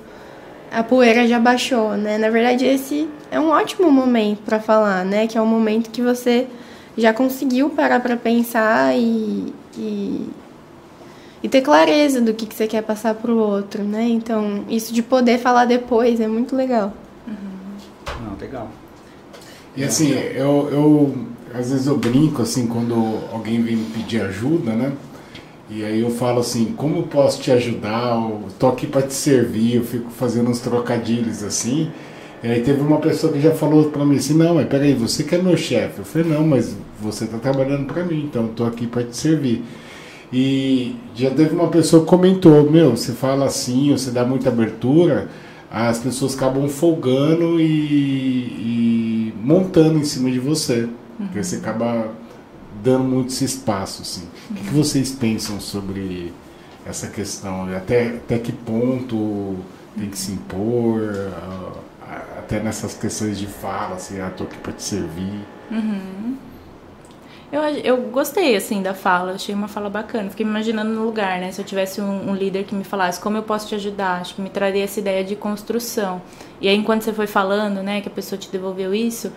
Speaker 2: a poeira já baixou, né? Na verdade, esse é um ótimo momento para falar, né? Que é um momento que você já conseguiu parar para pensar e, e, e ter clareza do que, que você quer passar pro outro, né? Então, isso de poder falar depois é muito legal.
Speaker 1: Não, legal.
Speaker 3: E assim, eu, eu às vezes eu brinco assim quando alguém vem me pedir ajuda, né? E aí eu falo assim, como eu posso te ajudar? Eu tô aqui para te servir, eu fico fazendo uns trocadilhos assim. E aí teve uma pessoa que já falou para mim assim, não, mas peraí, você que é meu chefe. Eu falei, não, mas você tá trabalhando para mim, então eu tô aqui para te servir. E já teve uma pessoa que comentou, meu, você fala assim, você dá muita abertura, as pessoas acabam folgando e, e montando em cima de você. Porque você acaba dando muito esse espaço, assim. O que, que vocês pensam sobre essa questão? Até, até que ponto tem que se impor? ah, até nessas questões de fala, assim, ah, tô aqui para te servir.
Speaker 4: Eu, eu gostei, assim, da fala. Achei uma fala bacana. Fiquei me imaginando no lugar, né? Se eu tivesse um, um líder que me falasse como eu posso te ajudar, acho que me traria essa ideia de construção. E aí, enquanto você foi falando, né, que a pessoa te devolveu isso,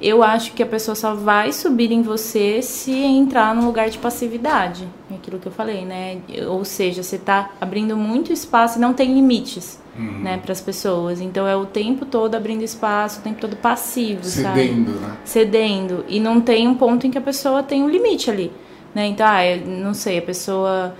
Speaker 4: eu acho que a pessoa só vai subir em você se entrar num lugar de passividade. É Aquilo que eu falei, né? Ou seja, você tá abrindo muito espaço e não tem limites. Né, para as pessoas. Então é o tempo todo abrindo espaço, o tempo todo passivo, sabe?
Speaker 3: Cedendo, né?
Speaker 4: cedendo e não tem um ponto em que a pessoa tem um limite ali, né? Então, ah, não sei, a pessoa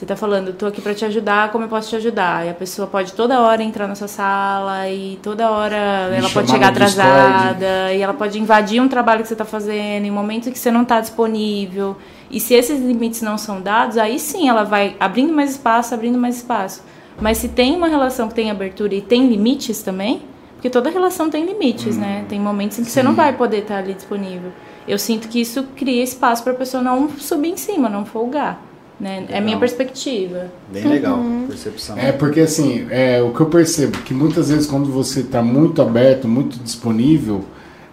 Speaker 4: você tá falando, tô aqui para te ajudar, como eu posso te ajudar? E a pessoa pode toda hora entrar na sua sala e toda hora
Speaker 3: Me
Speaker 4: ela pode chegar
Speaker 3: Discord.
Speaker 4: atrasada e ela pode invadir um trabalho que você tá fazendo em momentos que você não tá disponível. E se esses limites não são dados, aí sim ela vai abrindo mais espaço, abrindo mais espaço. Mas se tem uma relação que tem abertura e tem limites também, porque toda relação tem limites, né? Tem momentos em que você não vai poder estar ali disponível. Eu sinto que isso cria espaço para a pessoa não subir em cima, não folgar, né? É a minha perspectiva.
Speaker 1: Bem legal, percepção.
Speaker 3: É porque assim, é, o que eu percebo que muitas vezes quando você está muito aberto, muito disponível,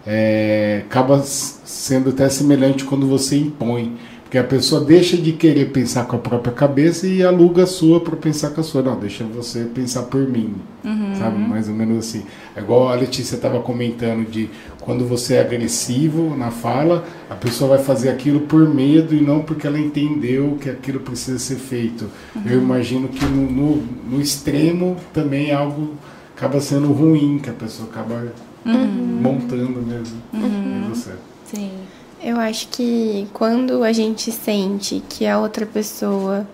Speaker 3: é, acaba sendo até semelhante quando você impõe. Porque a pessoa deixa de querer pensar com a própria cabeça e aluga a sua para pensar com a sua. Não, deixa você pensar por mim. Uhum. Sabe? Mais ou menos assim. É igual a Letícia estava comentando de quando você é agressivo na fala, a pessoa vai fazer aquilo por medo e não porque ela entendeu que aquilo precisa ser feito. Uhum. Eu imagino que no, no, no, extremo também algo acaba sendo ruim, que a pessoa acaba uhum. montando mesmo
Speaker 2: uhum. em você. Sim. Eu acho que quando a gente sente que a outra pessoa.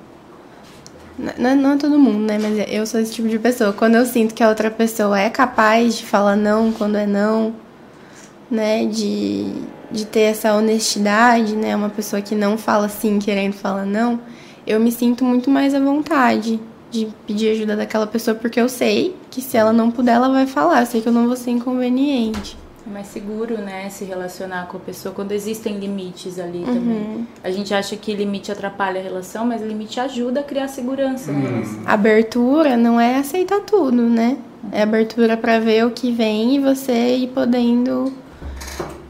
Speaker 2: Não, não é todo mundo, né? Mas eu sou esse tipo de pessoa. Quando eu sinto que a outra pessoa é capaz de falar não quando é não, né? De, de ter essa honestidade, né? Uma pessoa que não fala sim querendo falar não, eu me sinto muito mais à vontade de pedir ajuda daquela pessoa, porque eu sei que se ela não puder, ela vai falar. Eu sei que eu não vou ser inconveniente.
Speaker 4: É mais seguro, né, se relacionar com a pessoa quando existem limites ali uhum. também. A gente acha que limite atrapalha a relação, mas limite ajuda a criar segurança uhum. na relação.
Speaker 2: Abertura não é aceitar tudo, né? É abertura para ver o que vem e você ir podendo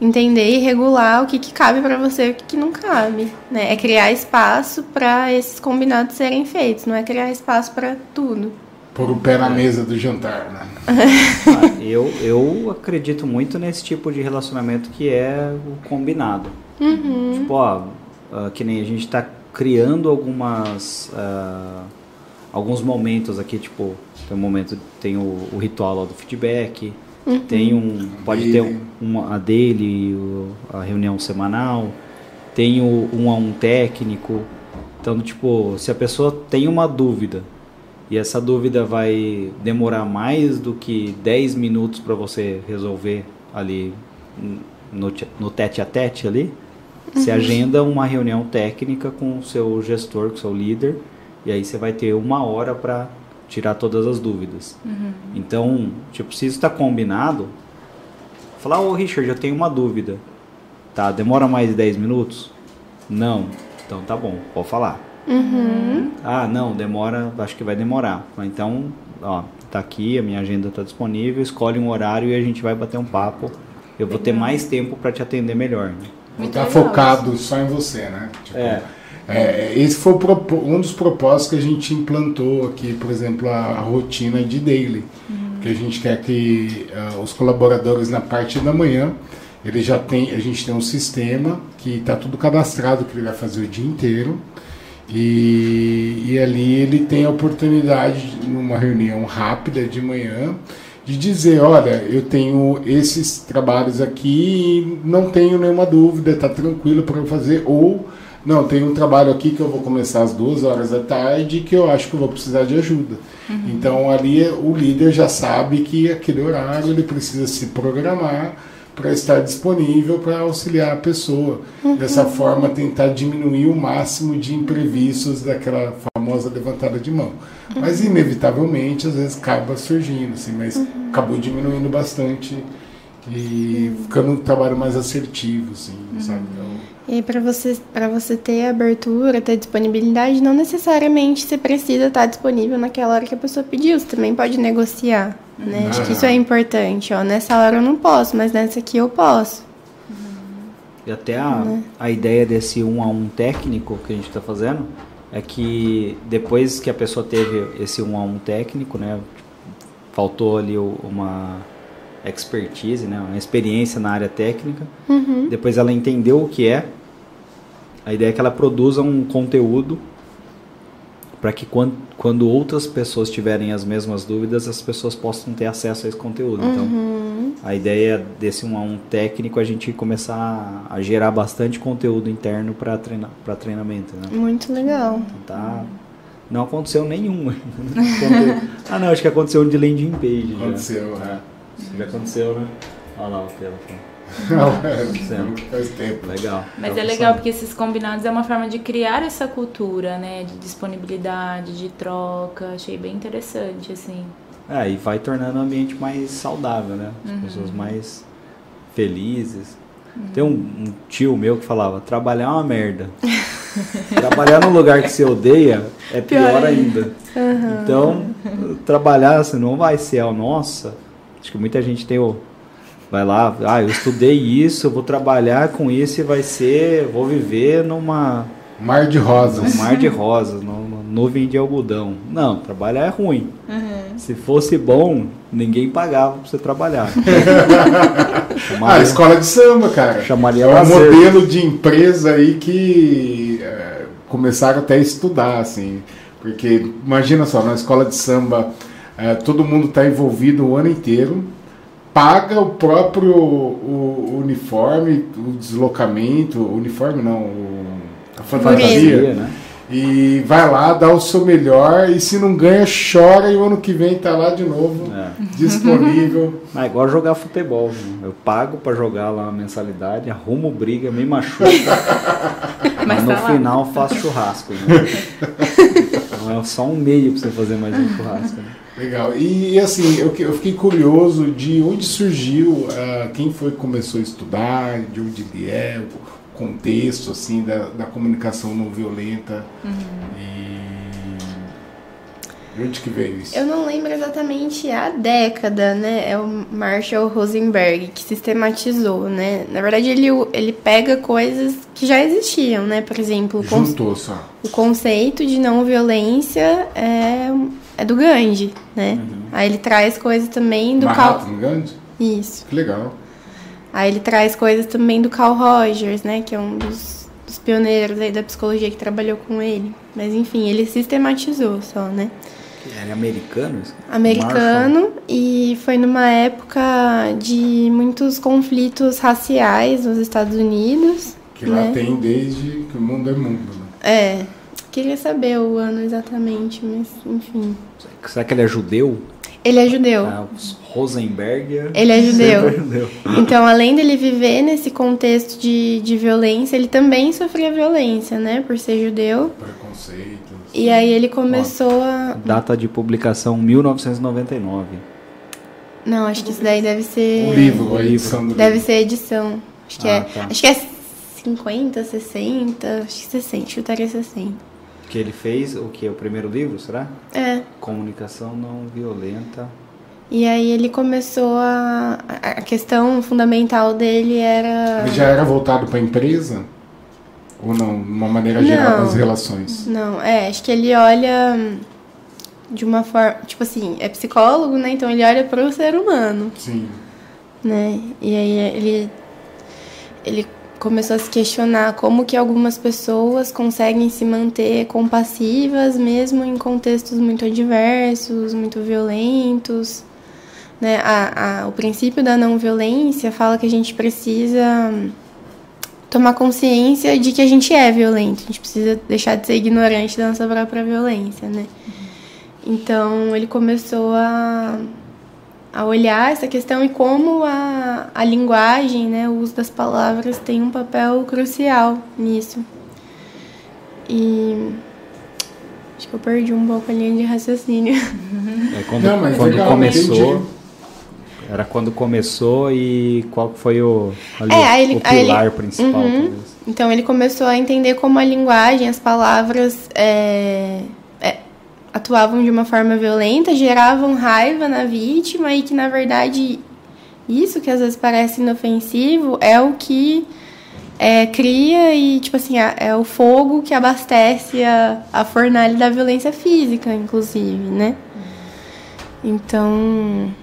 Speaker 2: entender e regular o que, que cabe para você e o que, que não cabe. Né? É criar espaço para esses combinados serem feitos, não é criar espaço para tudo.
Speaker 3: Pôr o pé na mesa do jantar, né?
Speaker 1: ah, eu, eu acredito muito nesse tipo de relacionamento que é o combinado. Uhum. Tipo, ó, uh, que nem a gente está criando algumas... Uh, alguns momentos aqui, tipo, tem um momento, tem o, o ritual lá do feedback, uhum. tem um... Pode ter um, uma, a dele, a reunião semanal, tem o um a um técnico. Então, tipo, se a pessoa tem uma dúvida e essa dúvida vai demorar mais do que 10 minutos para você resolver ali no, no tete a tete ali. Uhum. Você agenda uma reunião técnica com o seu gestor, com o seu líder, e aí você vai ter uma hora para tirar todas as dúvidas. Uhum. Então, tipo, se isso está combinado, falar, ô Richard, eu tenho uma dúvida. Tá, demora mais de 10 minutos? Não. Então tá bom, pode falar. Uhum. Ah, não, demora, acho que vai demorar. Então, ó, tá aqui, a minha agenda tá disponível, escolhe um horário e a gente vai bater um papo. Eu vou ter mais tempo para te atender melhor. Né?
Speaker 3: Não tá focado só em você, né? Tipo, é. É, esse foi um dos propósitos que a gente implantou aqui, por exemplo, a, a rotina de daily. Uhum. Que a gente quer que uh, os colaboradores na parte da manhã, ele já tem, a gente tem um sistema que está tudo cadastrado que ele vai fazer o dia inteiro. E, e ali ele tem a oportunidade, numa reunião rápida de manhã, de dizer, olha, eu tenho esses trabalhos aqui e não tenho nenhuma dúvida, está tranquilo para eu fazer, ou não, tem um trabalho aqui que eu vou começar às duas horas da tarde que eu acho que eu vou precisar de ajuda. Uhum. Então ali o líder já sabe que aquele horário ele precisa se programar para estar disponível para auxiliar a pessoa. Uhum. Dessa forma, tentar diminuir o máximo de imprevistos daquela famosa levantada de mão. Uhum. Mas, inevitavelmente, às vezes acaba surgindo, assim, mas uhum. acabou diminuindo bastante e ficando um trabalho mais assertivo, assim, sabe? Então,
Speaker 2: e para você, para você ter abertura, ter disponibilidade, não necessariamente você precisa estar disponível naquela hora que a pessoa pediu. Você também pode negociar, né? Acho que isso é importante. Ó, nessa hora eu não posso, mas nessa aqui eu posso.
Speaker 1: E até a, né? a ideia desse um a um técnico que a gente está fazendo é que depois que a pessoa teve esse um a um técnico, né? Faltou ali uma expertise, né, uma experiência na área técnica. Uhum. Depois ela entendeu o que é. A ideia é que ela produza um conteúdo para que quando, quando outras pessoas tiverem as mesmas dúvidas, as pessoas possam ter acesso a esse conteúdo. Então, uhum. Então, a ideia desse um a um técnico é a gente começar a, gerar bastante conteúdo interno para treina, treinamento. Né?
Speaker 2: Muito legal.
Speaker 1: Então, tá, não aconteceu nenhum. ah, não, acho que aconteceu um de landing page.
Speaker 3: Aconteceu, já. é.
Speaker 1: Já aconteceu, né? Olha lá o telefone.
Speaker 3: Faz tempo.
Speaker 1: Legal.
Speaker 4: Mas é legal porque esses combinados é uma forma de criar essa cultura, né? De disponibilidade, de troca. Achei bem interessante, assim.
Speaker 1: É, e vai tornando o ambiente mais saudável, né? As uhum. pessoas mais felizes. Uhum. Tem um, um, tio meu que falava, trabalhar é uma merda. trabalhar num lugar que você odeia é pior, pior ainda. Uhum. Então, trabalhar, você não vai ser, a nossa, Acho que muita gente tem o, Vai lá, ah, eu estudei isso, eu vou trabalhar com isso e vai ser, vou viver numa
Speaker 3: Mar de rosas.
Speaker 1: num mar de rosas, numa nuvem de algodão. Não, trabalhar é ruim. Se fosse bom, ninguém pagava pra você trabalhar.
Speaker 3: Ah,
Speaker 1: Chamaria-
Speaker 3: escola de samba, cara.
Speaker 1: Chamaria
Speaker 3: é um
Speaker 1: lazer.
Speaker 3: modelo de empresa aí que é, começaram até a estudar, assim. Porque imagina só, na escola de samba, é, todo mundo está envolvido o ano inteiro, paga o próprio o, o uniforme, o deslocamento, o uniforme não, o, a fantasia.
Speaker 1: fantasia, né?
Speaker 3: E vai lá, dá o seu melhor, e se não ganha, chora e o ano que vem tá lá de novo,
Speaker 1: É.
Speaker 3: disponível.
Speaker 1: Ah, igual jogar futebol. né? Eu pago pra jogar lá uma mensalidade, arrumo briga, me machuco. mas
Speaker 4: Mas
Speaker 1: no
Speaker 4: tá lá.
Speaker 1: final faço churrasco. Né? Então é só um meio pra você fazer mais um churrasco. Né?
Speaker 3: Legal. E assim, eu, eu fiquei curioso de onde surgiu, ah, quem foi que começou a estudar, de onde ele é, o contexto assim da, da comunicação não violenta. E de onde que veio isso?
Speaker 2: Eu não lembro exatamente a década, né? É o Marshall Rosenberg que sistematizou, né? Na verdade, ele, ele pega coisas que já existiam, né? Por exemplo,
Speaker 3: Juntou só.
Speaker 2: o conceito de não violência é, é do Gandhi, né? Aí ele traz coisas também do Carl...
Speaker 3: Mahatma Gandhi?
Speaker 2: Isso.
Speaker 3: Que legal.
Speaker 2: Aí ele traz coisas também do Carl Rogers, né? Que é um dos, dos pioneiros aí da psicologia que trabalhou com ele. Mas enfim, ele sistematizou só, né?
Speaker 1: Ele é americano? isso?
Speaker 2: americano e foi numa época de muitos conflitos raciais nos Estados Unidos.
Speaker 3: Que lá
Speaker 2: né?
Speaker 3: tem desde que o mundo é mundo. Né?
Speaker 2: É, queria saber o ano exatamente, mas enfim.
Speaker 1: Será que ele é judeu?
Speaker 2: Ele é judeu.
Speaker 1: Ah, os Rosenberg.
Speaker 2: Ele é judeu.
Speaker 1: sempre judeu.
Speaker 2: Então, além dele viver nesse contexto de, de violência, ele também sofria violência, né? Por ser judeu.
Speaker 3: Preconceitos.
Speaker 2: E aí ele começou a.
Speaker 1: Data de publicação 1999.
Speaker 2: Não, acho que isso daí deve ser.
Speaker 3: O livro, a
Speaker 1: livro.
Speaker 3: edição do
Speaker 2: Deve
Speaker 3: livro.
Speaker 2: ser edição. Acho que
Speaker 1: Ah,
Speaker 2: é.
Speaker 1: tá.
Speaker 2: Acho que é 50, 60. Acho que 60, chutaria 60.
Speaker 1: Que ele fez o que? O primeiro livro, será?
Speaker 2: É.
Speaker 1: Comunicação não violenta.
Speaker 2: E aí ele começou a. A questão fundamental dele era.
Speaker 3: Ele já era voltado para a empresa? Ou não? De uma maneira geral das relações?
Speaker 2: Não, é, acho que ele olha de uma forma. Tipo assim, é psicólogo, né? Então ele olha para o ser humano,
Speaker 3: Sim.
Speaker 2: né? E aí ele. Ele começou a se questionar como que algumas pessoas conseguem se manter compassivas mesmo em contextos muito adversos, muito violentos. Né? A, a, o princípio da não violência fala que a gente precisa tomar consciência de que a gente é violento. A gente precisa deixar de ser ignorante da nossa própria violência, né? Então ele começou a, a olhar essa questão e como a, a linguagem, né, o uso das palavras tem um papel crucial nisso. E acho que eu perdi um pouco a linha de raciocínio.
Speaker 1: É quando,
Speaker 3: Não, mas
Speaker 1: quando
Speaker 3: legal,
Speaker 1: começou. Era quando começou e qual foi o, ali,
Speaker 2: É, ele-
Speaker 1: o
Speaker 2: aí ele-
Speaker 1: pilar principal,
Speaker 2: Uhum. Então ele começou a entender como a linguagem, as palavras é, é, atuavam de uma forma violenta, geravam raiva na vítima e que na verdade isso que às vezes parece inofensivo é o que é, cria e tipo assim é, o fogo que abastece a, a fornalha da violência física, inclusive, né? Então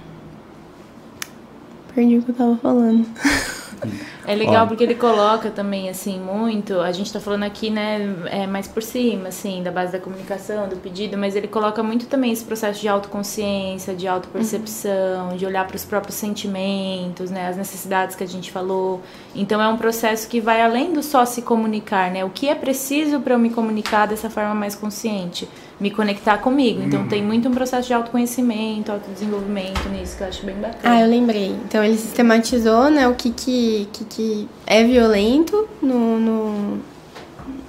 Speaker 2: perdi o que eu tava falando.
Speaker 4: É legal
Speaker 1: Ó.
Speaker 4: porque ele coloca também, assim, muito. A gente tá falando aqui, né, é, mais por cima, assim, da base da comunicação, do pedido, mas ele coloca muito também esse processo de autoconsciência, de autopercepção, de olhar para os próprios sentimentos, né, as necessidades que a gente falou. Então é um processo que vai além do só se comunicar, né? O que é preciso para eu me comunicar dessa forma mais consciente? Me conectar comigo. Então tem muito um processo de autoconhecimento, autodesenvolvimento nisso, que eu acho bem bacana.
Speaker 2: Ah, eu lembrei. Então ele sistematizou, né, o que que, que, que é violento no, no,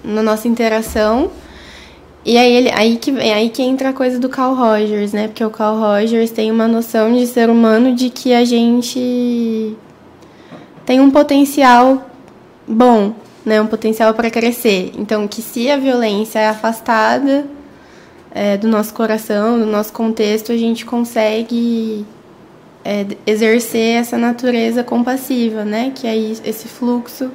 Speaker 2: na nossa interação. E aí, ele, aí, que, vem- aí que entra a coisa do Carl Rogers, né? Porque o Carl Rogers tem uma noção de ser humano de que a gente tem um potencial bom, né? Um potencial para crescer. Então, que se a violência é afastada é, do nosso coração, do nosso contexto, a gente consegue é, exercer essa natureza compassiva, né? Que é esse fluxo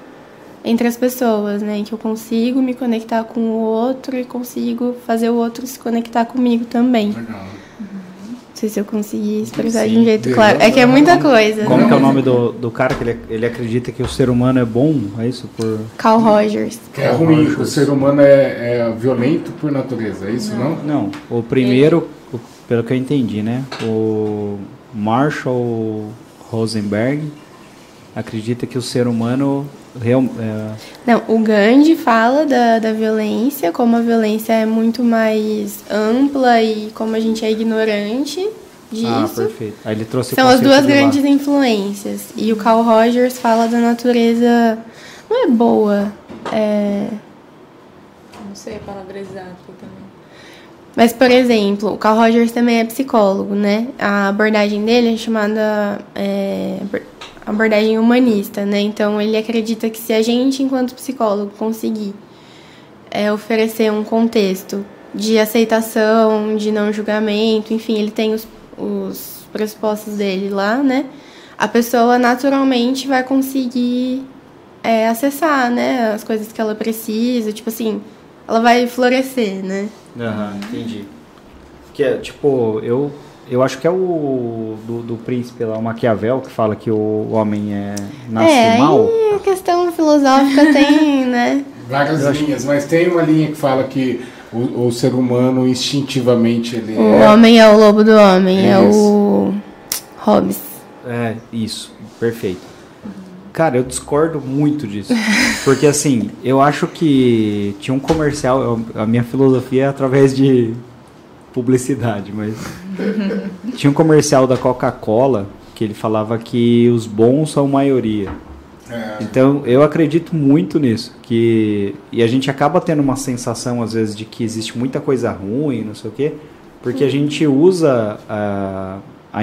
Speaker 2: entre as pessoas, né? Que eu consigo me conectar com o outro e consigo fazer o outro se conectar comigo também. Legal. Não sei se eu consegui expressar Sim. de um jeito claro. É que é muita coisa.
Speaker 1: Como que é o nome do, do cara que ele, ele acredita que o ser humano é bom? É isso? Por...
Speaker 2: Carl Rogers.
Speaker 3: Que é ruim, o ser humano é, é, violento por natureza, é isso, não?
Speaker 1: Não, não. o primeiro, ele... pelo que eu entendi, né? O Marshall Rosenberg acredita que o ser humano Real, é...
Speaker 2: Não, o Gandhi fala da, da violência, como a violência é muito mais ampla e como a gente é ignorante disso. Ah,
Speaker 1: perfeito. Aí ele trouxe
Speaker 2: São as duas grandes lá. influências. E o Carl Rogers fala da natureza. Não é boa. É...
Speaker 4: Não sei a palavra exata também.
Speaker 2: Mas, por exemplo, o Carl Rogers também é psicólogo, né? A abordagem dele é chamada. É abordagem humanista, né? Então ele acredita que se a gente, enquanto psicólogo, conseguir é, oferecer um contexto de aceitação, de não julgamento, enfim, ele tem os, os pressupostos dele lá, né? A pessoa naturalmente vai conseguir é, acessar, né? As coisas que ela precisa, tipo assim, ela vai florescer, né?
Speaker 1: Aham, entendi. Que é, tipo, eu eu acho que é o do, do príncipe lá, o Maquiavel, que fala que o homem é nasce é, mal.
Speaker 2: É, a questão filosófica tem, né?
Speaker 3: Várias linhas, mas tem uma linha que fala que o, o ser humano instintivamente ele
Speaker 2: o é... homem é o lobo do homem, é, é o Hobbes.
Speaker 1: É, isso, perfeito. Cara, eu discordo muito disso. Porque assim, eu acho que tinha um comercial, a minha filosofia é através de publicidade, mas tinha um comercial da Coca-Cola que ele falava que os bons são maioria. É. Então eu acredito muito nisso, que e a gente acaba tendo uma sensação às vezes de que existe muita coisa ruim, não sei o quê, porque a gente usa a, a,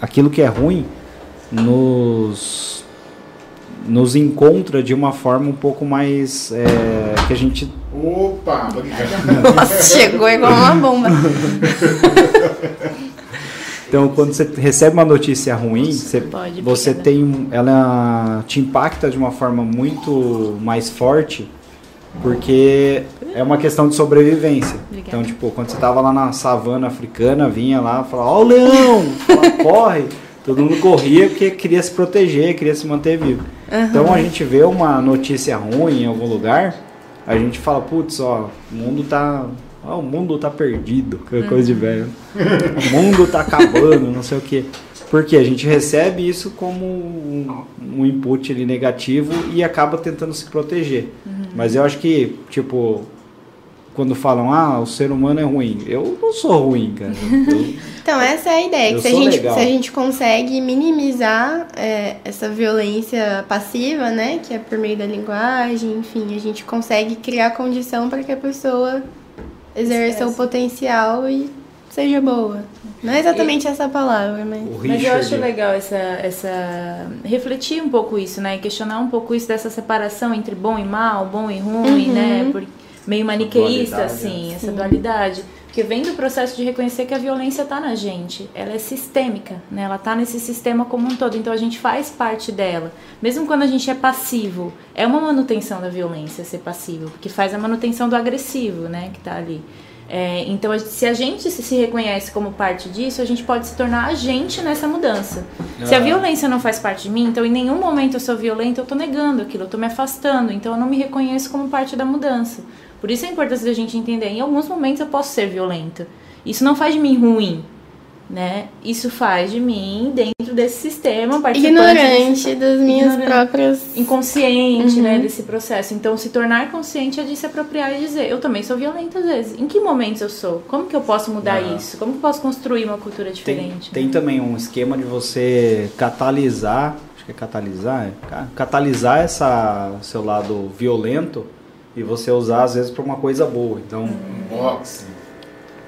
Speaker 1: aquilo que é ruim nos nos encontra de uma forma um pouco mais é, que a gente
Speaker 3: opa
Speaker 2: Nossa, chegou igual uma bomba
Speaker 1: então quando você recebe uma notícia ruim você, você tem ela te impacta de uma forma muito mais forte porque é uma questão de sobrevivência Obrigada. então tipo quando você tava lá na savana africana vinha lá falava ó o leão corre todo mundo corria porque queria se proteger queria se manter vivo Uhum. Então a gente vê uma notícia ruim em algum lugar, a gente fala, putz, ó, o mundo tá. Ó, o mundo tá perdido, coisa de velho. o mundo tá acabando, não sei o quê. Porque a gente recebe isso como um, um input ali negativo e acaba tentando se proteger. Uhum. Mas eu acho que, tipo, quando falam, ah, o ser humano é ruim. Eu não sou ruim, cara. Eu,
Speaker 2: então, essa é a ideia. Que se a, gente, se a gente consegue minimizar é, essa violência passiva, né? Que é por meio da linguagem, enfim, a gente consegue criar condição para que a pessoa exerça o potencial e seja boa. Não é exatamente e, essa palavra, mas...
Speaker 4: Mas eu acho legal essa, essa... Refletir um pouco isso, né? Questionar um pouco isso dessa separação entre bom e mal, bom e ruim, uhum. né? Porque meio maniqueísta, assim, essa dualidade. Porque vem do processo de reconhecer que a violência está na gente, ela é sistêmica, né? ela está nesse sistema como um todo, então a gente faz parte dela. Mesmo quando a gente é passivo, é uma manutenção da violência ser passivo, porque faz a manutenção do agressivo, né, que está ali. É, então, se a gente se reconhece como parte disso, a gente pode se tornar agente nessa mudança. Ah. Se a ah. violência não faz parte de mim, então em nenhum momento eu sou violenta, eu estou negando aquilo, eu estou me afastando, então eu não me reconheço como parte da mudança. Por isso a importância da gente entender. Em alguns momentos eu posso ser violenta. Isso não faz de mim ruim, né? Isso faz de mim dentro desse sistema
Speaker 2: ignorante desse, das minhas ignorante, próprias
Speaker 4: inconsciente, né, uhum. né, desse processo. Então se tornar consciente é de se apropriar e dizer, eu também sou violenta às vezes. Em que momentos eu sou? Como que eu posso mudar ah. isso? Como que eu posso construir uma cultura diferente?
Speaker 1: Tem, né? tem também um esquema de você catalisar, acho que é catalisar, é, catalisar essa seu lado violento e você usar às vezes para uma coisa boa. Então,
Speaker 3: boxe.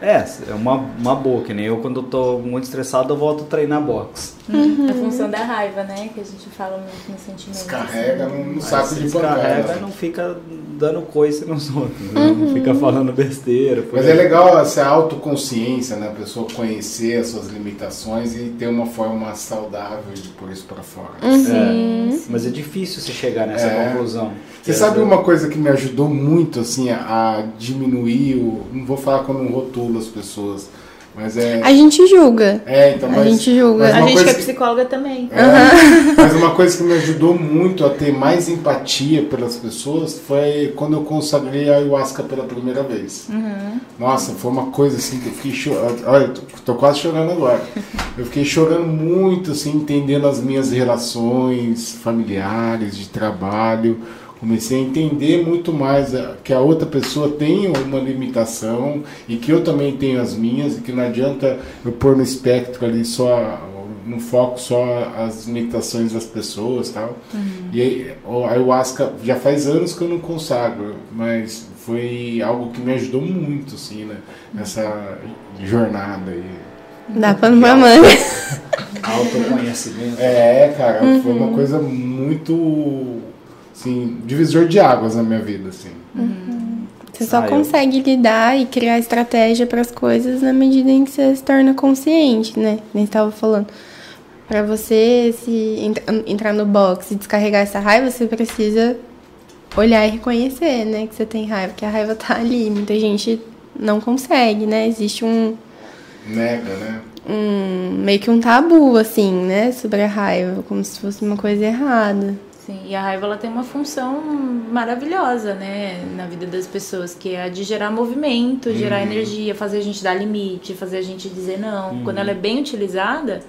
Speaker 1: É, é uma, uma boa, que nem eu quando eu tô muito estressado eu volto a treinar boxe.
Speaker 4: Uhum. A função da raiva, né? Que a gente fala muito no sentimento.
Speaker 3: Descarrega
Speaker 4: assim.
Speaker 3: no saco de
Speaker 1: Descarrega
Speaker 3: pancada.
Speaker 1: não fica dando coice nos outros, né? não fica falando besteira.
Speaker 3: Mas
Speaker 1: aí.
Speaker 3: é legal essa autoconsciência, né? A pessoa conhecer as suas limitações e ter uma forma saudável de pôr isso pra fora.
Speaker 1: É, mas é difícil você chegar nessa
Speaker 3: É.
Speaker 1: conclusão.
Speaker 3: Você sabe uma coisa que me ajudou muito, assim, a, a diminuir o... Não vou falar quando eu rotulo as pessoas, mas é...
Speaker 2: A gente julga.
Speaker 3: É, então,
Speaker 2: A
Speaker 3: mas...
Speaker 2: gente julga.
Speaker 4: A gente que é
Speaker 3: que-
Speaker 4: psicóloga também.
Speaker 3: É, Mas uma coisa que me ajudou muito a ter mais empatia pelas pessoas foi quando eu consagrei a ayahuasca pela primeira vez. Nossa, foi uma coisa assim que eu fiquei chorando. Olha, eu tô, tô quase chorando agora. Eu fiquei chorando muito, assim, entendendo as minhas relações familiares, de trabalho. Comecei a entender muito mais a- que a outra pessoa tem uma limitação e que eu também tenho as minhas e que não adianta eu pôr no espectro ali só no foco só as limitações das pessoas tal. E aí, o ayahuasca já faz anos que eu não consagro, mas foi algo que me ajudou muito assim, né, nessa jornada aí.
Speaker 2: Dá pra uma manga.
Speaker 1: Autoconhecimento.
Speaker 3: É, cara, foi uma coisa muito assim, divisor de águas na minha vida assim.
Speaker 2: Você só
Speaker 1: Ah, eu-
Speaker 2: consegue lidar e criar estratégia para as coisas na medida em que você se torna consciente, né? Nem estava falando. Para você se entra- entrar no box e descarregar essa raiva, você precisa olhar e reconhecer, né, que você tem raiva, que a raiva tá ali. Muita gente não consegue, né? Existe um,
Speaker 3: Nega, né?
Speaker 2: um meio que um tabu assim, né, sobre a raiva, como se fosse uma coisa errada.
Speaker 4: Sim, e a raiva ela tem uma função maravilhosa, né, na vida das pessoas, que é a de gerar movimento, gerar energia, fazer a gente dar limite, fazer a gente dizer não. Quando ela é bem utilizada,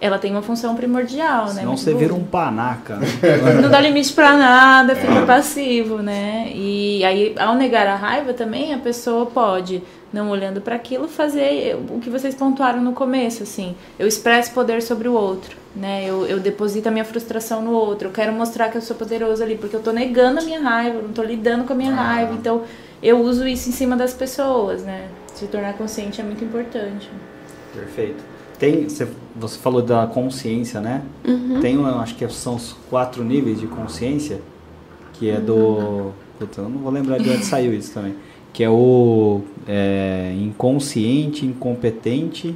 Speaker 4: ela tem uma função primordial, né?
Speaker 1: Senão
Speaker 4: muito
Speaker 1: você
Speaker 4: boa.
Speaker 1: vira um panaca. né?
Speaker 4: Não dá limite pra nada, fica passivo, né? E aí, ao negar a raiva também, a pessoa pode, não olhando pra aquilo, fazer o que vocês pontuaram no começo, assim. Eu expresso poder sobre o outro, né? Eu, eu deposito a minha frustração no outro. Eu quero mostrar que eu sou poderoso ali, porque eu tô negando a minha raiva, eu não tô lidando com a minha raiva. Então, eu uso isso em cima das pessoas, né? Se tornar consciente é muito importante.
Speaker 1: Perfeito. Tem, você, você falou da consciência, né? Tem, eu acho que são os quatro níveis de consciência, que é do... Puta, eu não vou lembrar de onde saiu isso também. Que é o é, inconsciente, incompetente,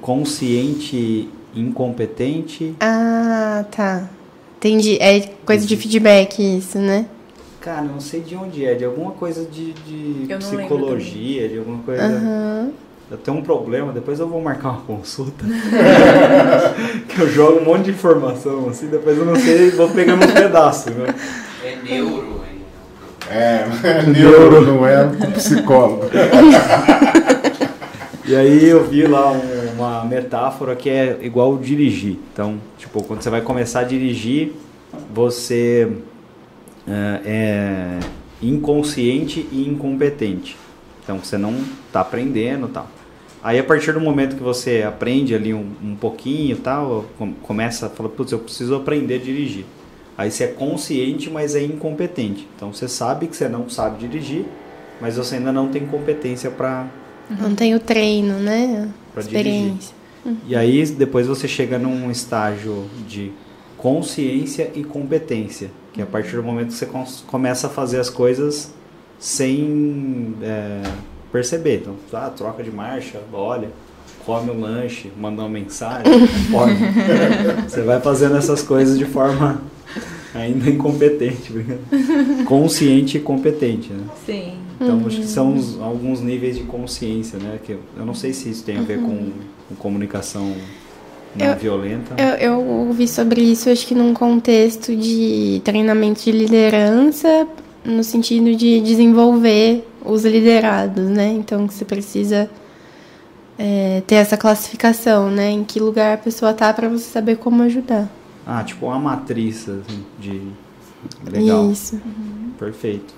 Speaker 1: consciente, incompetente.
Speaker 2: Ah, tá. Entendi. É coisa de feedback isso, né?
Speaker 1: Cara, eu não sei de onde é, de alguma coisa de, de psicologia, de alguma coisa...
Speaker 2: Aham.
Speaker 1: Eu tenho um problema, depois eu vou marcar uma consulta. que eu jogo um monte de informação, assim, depois eu não sei, vou pegando uns pedaços, né?
Speaker 5: É neuro, hein?
Speaker 3: É, neuro, não é um psicólogo.
Speaker 1: E aí eu vi lá um- uma metáfora que é igual dirigir. Então, tipo, quando você vai começar a dirigir, você é, é inconsciente e incompetente. Então você não está aprendendo tal. Aí a partir do momento que você aprende ali um, um pouquinho tal, com- começa a falar, putz, eu preciso aprender a dirigir. Aí você é consciente, mas é incompetente. Então você sabe que você não sabe dirigir, mas você ainda não tem competência para
Speaker 2: Não tem o treino, né?
Speaker 1: Pra
Speaker 2: Experiência.
Speaker 1: E aí depois você chega num estágio de consciência e competência, que é a partir do momento que você começa a fazer as coisas sem é, perceber. Então, ah, troca de marcha, olha, come um lanche, manda uma mensagem, pode. você vai fazendo essas coisas de forma ainda incompetente, consciente e competente, né?
Speaker 4: Sim.
Speaker 1: Então acho que são os- alguns níveis de consciência, né? Que eu, eu não sei se isso tem a ver com, com comunicação não
Speaker 2: Eu-
Speaker 1: violenta.
Speaker 2: Eu, eu ouvi sobre isso, acho que num contexto de treinamento de liderança, no sentido de desenvolver os liderados, né? Então, você precisa é, ter essa classificação, né? Em que lugar a pessoa tá para você saber como ajudar.
Speaker 1: Ah, tipo uma matriz assim, de legal,
Speaker 2: Isso.
Speaker 1: perfeito.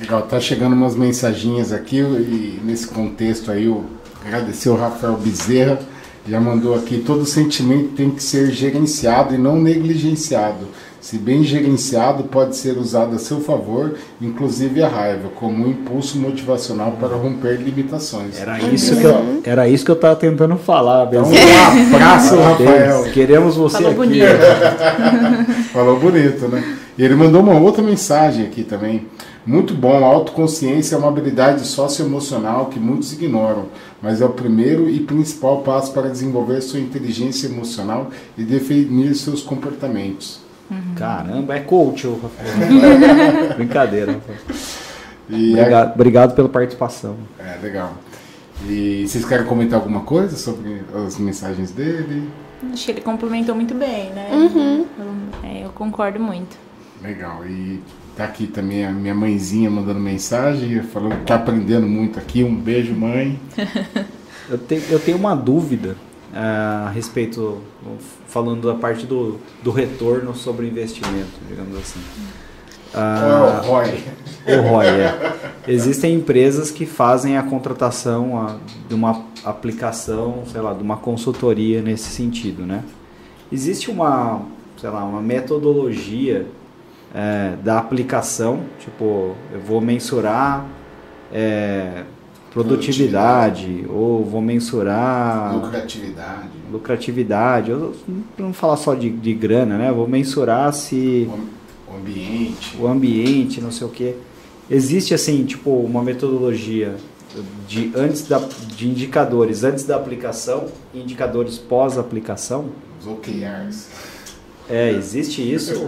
Speaker 3: Legal, tá chegando umas mensaginhas aqui e nesse contexto aí, eu agradecer o Rafael Bezerra, já mandou aqui, todo sentimento tem que ser gerenciado e não negligenciado. Se bem gerenciado, pode ser usado a seu favor, inclusive a raiva, como um impulso motivacional para romper limitações.
Speaker 1: Era isso que eu, era isso que eu tava tentando falar,
Speaker 3: Então, um abraço, Rafael.
Speaker 1: Queremos você
Speaker 4: Falou
Speaker 1: aqui.
Speaker 4: bonito.
Speaker 3: Falou bonito, né? E ele mandou uma outra mensagem aqui também. Muito bom, a autoconsciência é uma habilidade socioemocional que muitos ignoram, mas é o primeiro e principal passo para desenvolver sua inteligência emocional e definir seus comportamentos.
Speaker 1: Caramba, é coach, ô, Rafael. Brincadeira. Rafael.
Speaker 3: E
Speaker 1: Obrigado, obrigado pela participação.
Speaker 3: É, legal. E vocês querem comentar alguma coisa sobre as mensagens dele?
Speaker 4: Acho que ele complementou muito bem, né?
Speaker 2: Uhum.
Speaker 4: Eu, é, eu concordo muito.
Speaker 3: Legal. E tá aqui também a minha mãezinha mandando mensagem, falou que tá aprendendo muito aqui. Um beijo, mãe.
Speaker 1: Eu, te- eu tenho uma dúvida ah, a respeito, falando da parte do, do retorno sobre o investimento, digamos assim. Ah,
Speaker 3: oh, Roy.
Speaker 1: o ROI, é. Existem empresas que fazem a contratação ah, de uma aplicação, sei lá, de uma consultoria nesse sentido, né? Existe uma, sei lá, uma metodologia é, da aplicação, tipo, eu vou mensurar é, produtividade, ou vou mensurar
Speaker 3: Lucratividade.
Speaker 1: lucratividade, ou, não falar só de, de grana, né? Eu vou mensurar se
Speaker 3: O ambiente.
Speaker 1: o ambiente, não sei o que. Existe assim, tipo, uma metodologia de antes da, de indicadores antes da aplicação e indicadores pós-aplicação.
Speaker 3: Os OKRs.
Speaker 1: É, existe isso?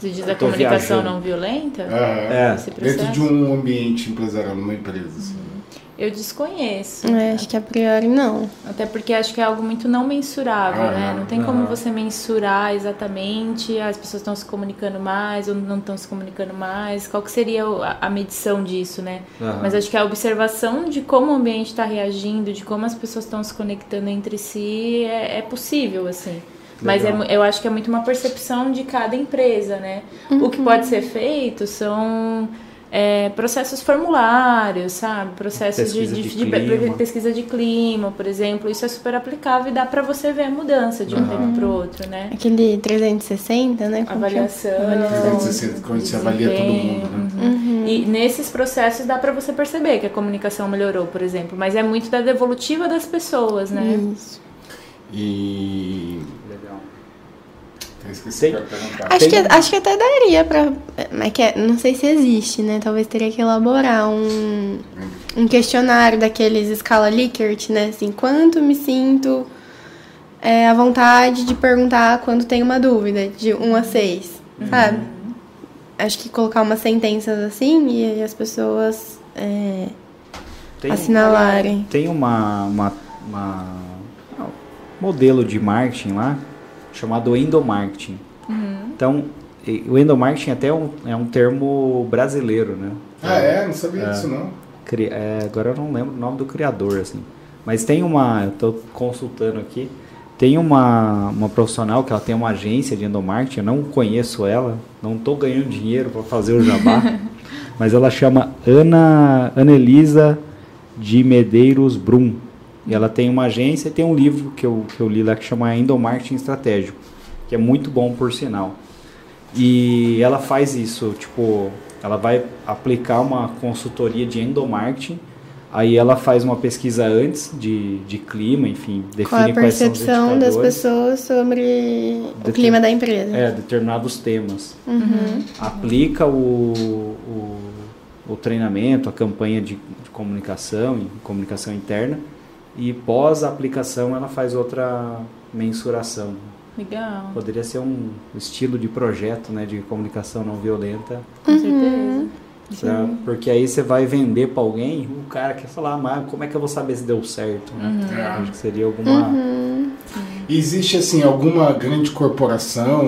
Speaker 4: Você diz a comunicação
Speaker 1: viajando.
Speaker 4: não violenta?
Speaker 1: É.
Speaker 3: Dentro de um ambiente empresarial, numa empresa. assim.
Speaker 4: Eu desconheço.
Speaker 2: É, acho que a priori não.
Speaker 4: Até porque acho que é algo muito não mensurável,
Speaker 3: Ah,
Speaker 4: né? Não tem
Speaker 1: aham.
Speaker 4: como você mensurar exatamente as pessoas estão se comunicando mais ou não estão se comunicando mais. Qual que seria a, a medição disso, né?
Speaker 1: Aham.
Speaker 4: Mas acho que a observação de como o ambiente está reagindo, de como as pessoas estão se conectando entre si, é, é possível, assim. Mas é eu acho que é muito uma percepção de cada empresa, né? O que pode ser feito são é, processos formulários, sabe? Processos de,
Speaker 1: Pesquisa
Speaker 4: de,
Speaker 1: de
Speaker 4: de-
Speaker 1: clima.
Speaker 4: de pesquisa de clima, por exemplo. Isso é super aplicável e dá pra você ver a mudança de um tempo pro outro, né?
Speaker 2: Aquele 360, né? como que é?
Speaker 4: Avaliação.
Speaker 3: 360, quando você avalia todo mundo, né?
Speaker 4: Uhum. E nesses processos dá pra você perceber que a comunicação melhorou, por exemplo. Mas é muito da devolutiva das pessoas, né?
Speaker 2: Isso.
Speaker 3: E. Esqueci
Speaker 1: Tem-
Speaker 3: que.
Speaker 2: Acho que,
Speaker 1: Tem-
Speaker 2: acho que até daria pra. Mas que é- não sei se existe, né? Talvez teria que elaborar um, um questionário daqueles escala Likert, né? Assim, quanto me sinto é, à vontade de perguntar quando tenho uma dúvida, de 1 a 6, sabe? Acho que colocar umas sentenças assim e as pessoas é,
Speaker 1: Tem,
Speaker 2: assinalarem.
Speaker 1: tem uma, uma, uma- um modelo de marketing lá chamado endomarketing. Então, e- o endomarketing até é um, é um termo brasileiro, né?
Speaker 3: Ah, é? Não sabia disso, não.
Speaker 1: Cri- é, agora eu não lembro o nome do criador, assim. Mas tem uma, eu estou consultando aqui, tem uma, uma profissional que ela tem uma agência de endomarketing, eu não conheço ela, não estou ganhando dinheiro para fazer o jabá, mas ela chama Ana Anelisa de Medeiros Brum. E ela tem uma agência e tem um livro que eu, que eu li lá que chama Endomarketing Estratégico, que é muito bom por sinal. E ela faz isso, tipo, ela vai aplicar uma consultoria de endomarketing, aí ela faz uma pesquisa antes de, de clima, enfim, define
Speaker 2: Qual é a
Speaker 1: quais são os
Speaker 2: percepção das pessoas sobre o clima da empresa?
Speaker 1: É, determinados temas.
Speaker 2: Uhum.
Speaker 1: Aplica o, o, o treinamento, a campanha de, de comunicação, comunicação interna, e pós a aplicação ela faz outra mensuração.
Speaker 4: Legal,
Speaker 1: Poderia ser um estilo de projeto né, de comunicação não violenta
Speaker 4: com
Speaker 2: Uhum.
Speaker 4: certeza.
Speaker 1: Pra- porque aí você vai vender para alguém, o cara quer falar, mas como é que eu vou saber se deu certo? Né?
Speaker 3: É.
Speaker 1: Acho que seria alguma.
Speaker 2: Uhum.
Speaker 3: Existe, assim, alguma grande corporação,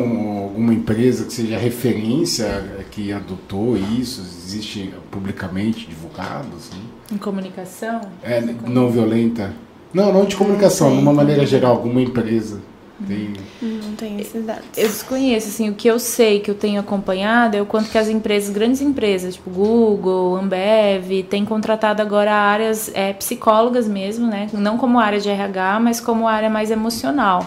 Speaker 3: alguma empresa que seja referência eh, que adotou isso? Existe publicamente divulgado, assim?
Speaker 4: Em comunicação?
Speaker 3: É, não violenta? Não, não de comunicação, de uma maneira geral, alguma empresa. Tem...
Speaker 2: Não tem esses dados.
Speaker 4: Eu desconheço, assim, o que eu sei que eu tenho acompanhado é o quanto que as empresas, grandes empresas, tipo Google, Ambev, têm contratado agora áreas é, psicólogas mesmo, né? Não como área de RH, mas como área mais emocional.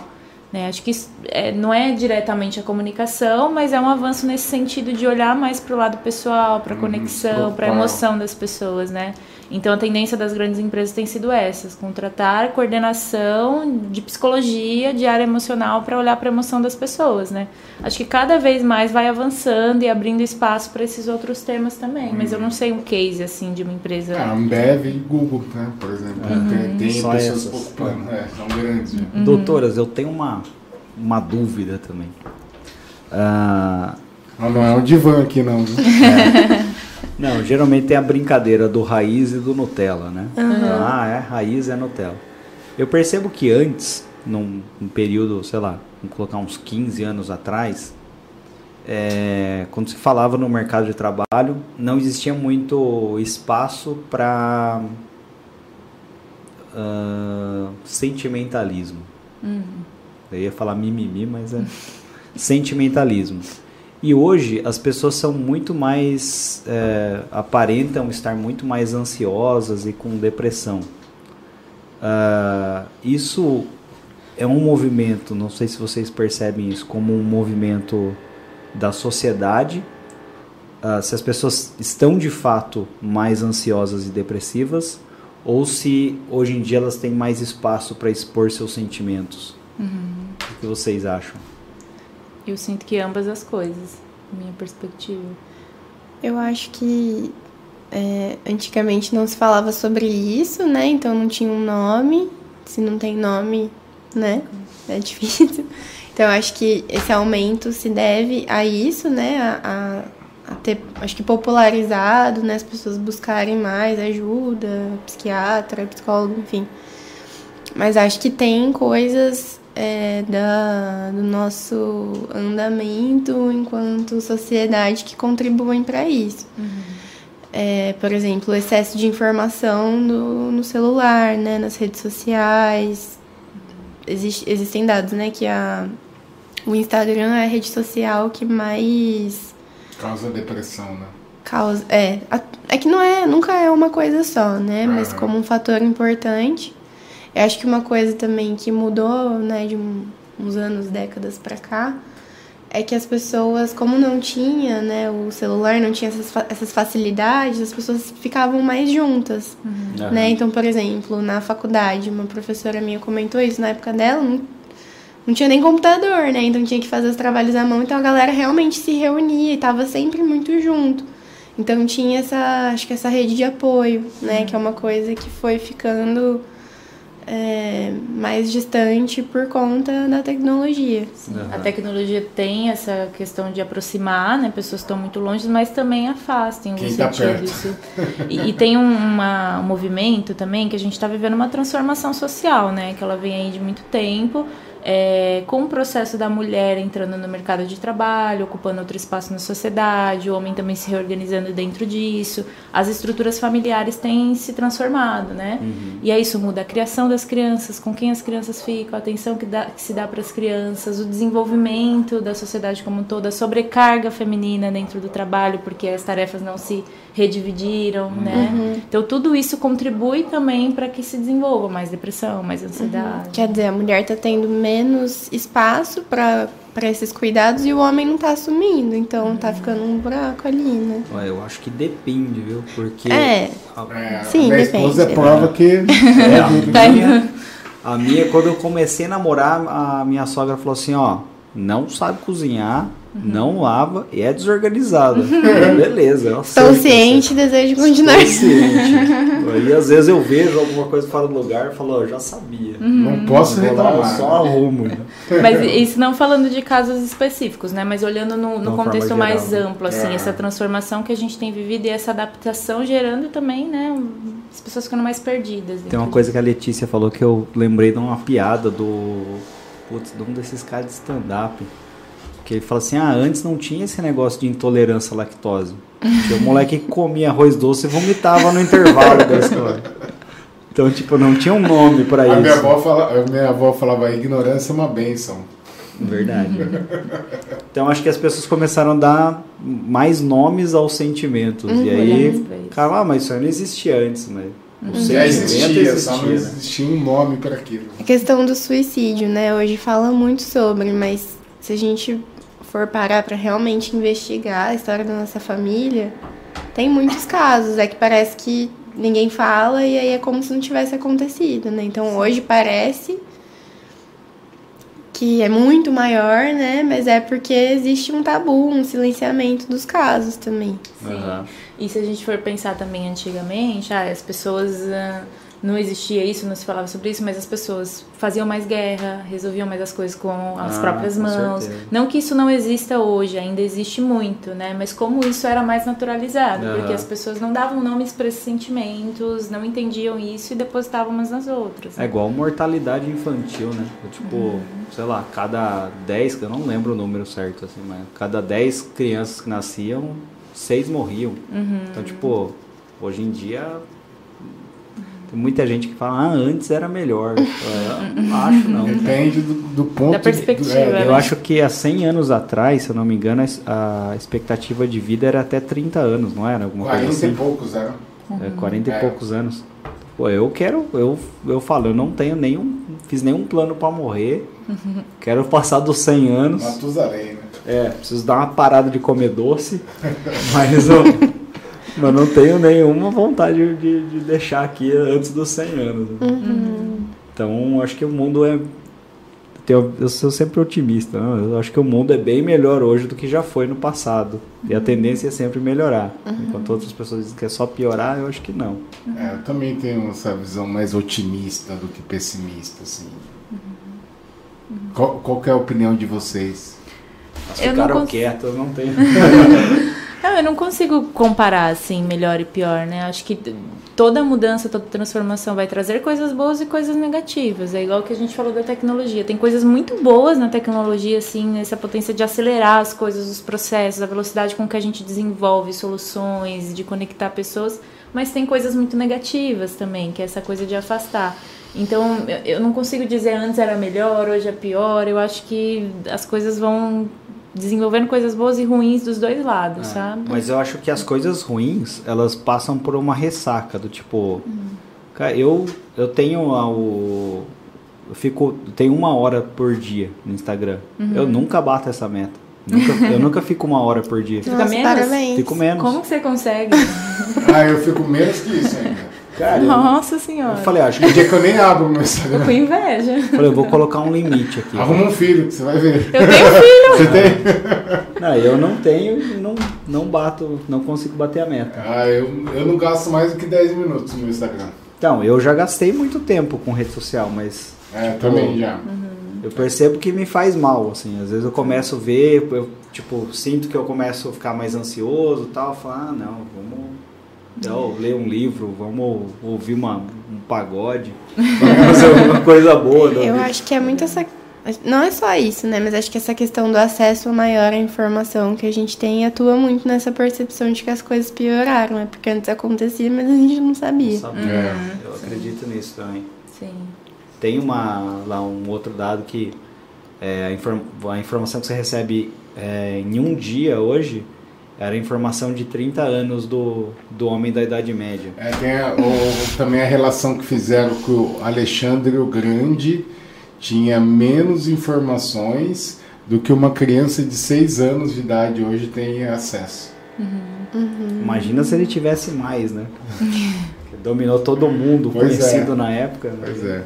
Speaker 4: Né? Acho que isso, é, não é diretamente a comunicação, mas é um avanço nesse sentido de olhar mais para o lado pessoal, para a
Speaker 3: Uhum,
Speaker 4: conexão, para a emoção das pessoas, né? Então a tendência das grandes empresas tem sido essas, contratar coordenação de psicologia, de área emocional para olhar para a emoção das pessoas, né? Acho que cada vez mais vai avançando e abrindo espaço para esses outros temas também, mas eu não sei um case assim de uma empresa.
Speaker 3: Ah, Ambev e Google, né, por exemplo. Tem, tem
Speaker 1: Só
Speaker 3: pessoas
Speaker 1: essas.
Speaker 3: ocupando. É, são grandes. né?
Speaker 1: Doutoras, eu tenho uma, uma dúvida também. Ah,
Speaker 3: Mas não é um divã aqui, não. viu?
Speaker 1: não, geralmente tem a brincadeira do raiz e do Nutella, né? Ah, é, raiz é Nutella. Eu percebo que antes, num, num período, sei lá, vamos colocar uns 15 anos atrás, é, quando se falava no mercado de trabalho, não existia muito espaço para sentimentalismo. Eu ia falar mimimi, mas é sentimentalismo. E hoje as pessoas são muito mais. é, aparentam estar muito mais ansiosas e com depressão. Ah, isso é um movimento, não sei se vocês percebem isso, como um movimento da sociedade. Ah, se as pessoas estão de fato mais ansiosas e depressivas, ou se hoje em dia elas têm mais espaço para expor seus sentimentos. O que vocês acham?
Speaker 4: Eu sinto que ambas as coisas, minha perspectiva.
Speaker 2: Eu acho que é, antigamente não se falava sobre isso, né? Então não tinha um nome. Se não tem nome, né? É difícil. Então eu acho que esse aumento se deve a isso, né? A, a, a ter, acho que popularizado, né? As pessoas buscarem mais ajuda, psiquiatra, psicólogo, enfim. Mas acho que tem coisas é, da, do nosso andamento enquanto sociedade que contribuem para isso. É, por exemplo, o excesso de informação no, no celular, né, nas redes sociais. Existe, existem dados, né, que a, o Instagram é a rede social que mais
Speaker 3: Causa depressão, né?
Speaker 2: causa. É, a- é que não é, nunca é uma coisa só, né? Mas
Speaker 3: Aham.
Speaker 2: como um fator importante. Eu acho que uma coisa também que mudou, né, de um- uns anos, décadas pra cá, é que as pessoas, como não tinha, né, o celular não tinha essas, essas facilidades, as pessoas ficavam mais juntas, né? Então, por exemplo, na faculdade, uma professora minha comentou isso, na época dela, não, não tinha nem computador, né? Então tinha que fazer os trabalhos à mão, então a galera realmente se reunia e tava sempre muito junto. Então tinha essa, acho que essa rede de apoio, né? Que é uma coisa que foi ficando é, mais distante por conta da tecnologia.
Speaker 4: A tecnologia tem essa questão de aproximar, né? Pessoas que estão muito longe, mas também afastam
Speaker 3: Quem
Speaker 4: no
Speaker 3: tá
Speaker 4: isso. E, e tem um, uma- um movimento também que a gente está vivendo uma transformação social, né? Que ela vem aí de muito tempo. É, com o processo da mulher entrando no mercado de trabalho, ocupando outro espaço na sociedade, o homem também se reorganizando dentro disso, as estruturas familiares têm se transformado, né? E aí isso muda a criação das crianças, com quem as crianças ficam, a atenção que, dá- que se dá para as crianças, o desenvolvimento da sociedade como um todo, a sobrecarga feminina dentro do trabalho, porque as tarefas não se redividiram, né? Então tudo isso contribui também para que se desenvolva mais depressão, mais ansiedade.
Speaker 2: Quer dizer, a mulher tá tendo menos espaço para esses cuidados e o homem não tá assumindo, então tá ficando um buraco ali, né?
Speaker 1: Olha, Eu acho que depende, viu? Porque
Speaker 2: É,
Speaker 1: a,
Speaker 3: É,
Speaker 2: Sim,
Speaker 3: minha
Speaker 2: depende,
Speaker 3: esposa é
Speaker 2: né?
Speaker 3: prova que.
Speaker 1: é, a
Speaker 4: Tá
Speaker 1: minha, a minha, quando eu comecei a namorar, a minha sogra falou assim, ó, não sabe cozinhar, não lava e é desorganizada. Beleza. eu
Speaker 2: estou ciente e desejo continuar.
Speaker 1: Estou ciente. Aí às vezes eu vejo alguma coisa fora do lugar e falo, eu já sabia.
Speaker 3: Não posso
Speaker 1: eu
Speaker 3: reclamar.
Speaker 1: só arrumo. né?
Speaker 4: Mas isso não falando de casos específicos, né? Mas olhando no, no contexto mais
Speaker 1: geral, né?
Speaker 4: amplo, assim,
Speaker 3: É.
Speaker 4: essa transformação que a gente tem vivido e essa adaptação gerando também, né? As pessoas ficando mais perdidas.
Speaker 1: Tem uma coisa que a Letícia falou que eu lembrei de uma piada do. Putz, de um desses caras de stand-up. Que ele fala assim: ah, antes não tinha esse negócio de intolerância à lactose. Tinha um moleque que comia arroz doce e vomitava no intervalo da história. Então, tipo, não tinha um nome pra
Speaker 3: A
Speaker 1: isso.
Speaker 3: minha avó, fala, a minha avó falava: ignorância é uma bênção.
Speaker 1: Verdade. Então acho que as pessoas começaram a dar mais nomes aos sentimentos. e
Speaker 4: Olhar mais
Speaker 1: aí, cara, ah, mas isso aí não existia antes, mas O
Speaker 3: Já existia, só não
Speaker 1: né?
Speaker 3: existia um nome para aquilo.
Speaker 2: A questão do suicídio, né? Hoje fala muito sobre, mas se a gente for parar para realmente investigar a história da nossa família, tem muitos casos. É que parece que ninguém fala e aí é como se não tivesse acontecido, né? Então hoje parece que é muito maior, né? Mas é porque existe um tabu, um silenciamento dos casos também.
Speaker 4: Sim.
Speaker 1: Aham.
Speaker 4: E se a gente for pensar também antigamente, ah, as pessoas. ah, não existia isso, não se falava sobre isso, mas as pessoas faziam mais guerra, resolviam mais as coisas com as
Speaker 1: Ah,
Speaker 4: próprias mãos.
Speaker 1: certeza.
Speaker 4: Não que isso não exista hoje, ainda existe muito, né? Mas como isso era mais naturalizado,
Speaker 1: Aham.
Speaker 4: porque as pessoas não davam nomes para esses sentimentos, não entendiam isso e depositavam umas nas outras.
Speaker 1: É igual mortalidade infantil, né? Tipo, sei lá, cada 10, eu não lembro o número certo, assim, mas cada 10 crianças que nasciam, 6 morriam. Então, tipo, hoje em dia tem muita gente que fala, ah, antes era melhor. Eu não acho, não.
Speaker 3: Depende do, do ponto
Speaker 4: Da
Speaker 3: de-
Speaker 4: perspectiva,
Speaker 3: é,
Speaker 4: né?
Speaker 1: Eu acho que há 100 anos atrás, se eu não me engano, a expectativa de vida era até 30 anos, não era? Alguma coisa
Speaker 3: 40 e
Speaker 1: assim?
Speaker 3: poucos eram.
Speaker 1: É, 40
Speaker 3: É.
Speaker 1: e poucos anos. Pô, eu quero, eu, eu falo, eu não tenho nenhum, fiz nenhum plano pra morrer. Quero passar dos 100 anos.
Speaker 3: Matusalém, né?
Speaker 1: É, preciso dar uma parada de comer doce, mas eu, mas não tenho nenhuma vontade de, de deixar aqui antes dos 100 anos. Então, acho que o mundo é. Eu sou sempre otimista, né? eu acho que o mundo é bem melhor hoje do que já foi no passado. E a tendência é sempre melhorar. Enquanto outras pessoas dizem que é só piorar, eu acho que não.
Speaker 3: É, eu também tenho essa visão mais otimista do que pessimista, assim. Qual, qual que é a opinião de vocês?
Speaker 1: Mas
Speaker 4: Eu não
Speaker 1: ficaram
Speaker 4: cons-
Speaker 1: quietos, eu não tenho.
Speaker 4: Não, eu não consigo comparar assim, melhor e pior, né? Acho que toda mudança, toda transformação vai trazer coisas boas e coisas negativas. É igual que a gente falou da tecnologia. Tem coisas muito boas na tecnologia, assim, essa potência de acelerar as coisas, os processos, a velocidade com que a gente desenvolve soluções, de conectar pessoas, mas tem coisas muito negativas também, que é essa coisa de afastar. Então, eu não consigo dizer antes era melhor, hoje é pior. Eu acho que as coisas vão desenvolvendo coisas boas e ruins dos dois lados, sabe?
Speaker 1: Mas eu acho que as coisas ruins, elas passam por uma ressaca do tipo, cara, eu eu tenho a- o eu fico tenho uma hora por dia no Instagram. Eu nunca bato essa meta. Nunca, eu nunca fico uma hora por dia.
Speaker 4: Fica
Speaker 2: Nossa,
Speaker 4: menos?
Speaker 2: parabéns.
Speaker 1: Fico menos.
Speaker 4: Como que você consegue?
Speaker 3: Ah, eu fico menos que isso ainda.
Speaker 1: Cara, eu,
Speaker 4: Nossa
Speaker 1: eu
Speaker 4: senhora.
Speaker 1: falei, acho que
Speaker 3: Tem dia que eu nem abro o meu
Speaker 4: Tô
Speaker 3: Instagram.
Speaker 4: com inveja.
Speaker 1: eu, falei, eu vou colocar um limite aqui.
Speaker 3: Arruma um filho, que você vai ver.
Speaker 4: Eu tenho filho.
Speaker 3: Você tem?
Speaker 1: Não, eu não tenho, e não não bato, não consigo bater a meta.
Speaker 3: Ah, eu, eu não gasto mais do que 10 minutos no meu Instagram.
Speaker 1: Então, eu já gastei muito tempo com rede social, mas
Speaker 3: É, também já.
Speaker 1: Eu percebo que me faz mal, assim. Às vezes eu começo a ver, eu, tipo, sinto que eu começo a ficar mais ansioso e tal. Falo, ah, não, vamos então, ler um livro, vamos ouvir uma, um pagode, vamos fazer alguma coisa boa. da
Speaker 2: Eu
Speaker 1: vida.
Speaker 2: acho que é muito essa. Não é só isso, né? Mas acho que essa questão do acesso maior à informação que a gente tem atua muito nessa percepção de que as coisas pioraram. É porque antes acontecia, mas a gente não sabia.
Speaker 1: Não sabia.
Speaker 3: É.
Speaker 1: Eu acredito nisso também.
Speaker 4: Sim.
Speaker 1: Tem uma, lá um outro dado que é, a, inform- a informação que você recebe é, em um dia hoje era informação de 30 anos do, do homem da Idade Média.
Speaker 3: É, tem a- o- também a relação que fizeram que o Alexandre o Grande tinha menos informações do que uma criança de 6 anos de idade hoje tem acesso.
Speaker 1: Imagina se ele tivesse mais, né? Dominou todo mundo
Speaker 3: Pois
Speaker 1: conhecido
Speaker 3: é.
Speaker 1: na época.
Speaker 3: Pois é.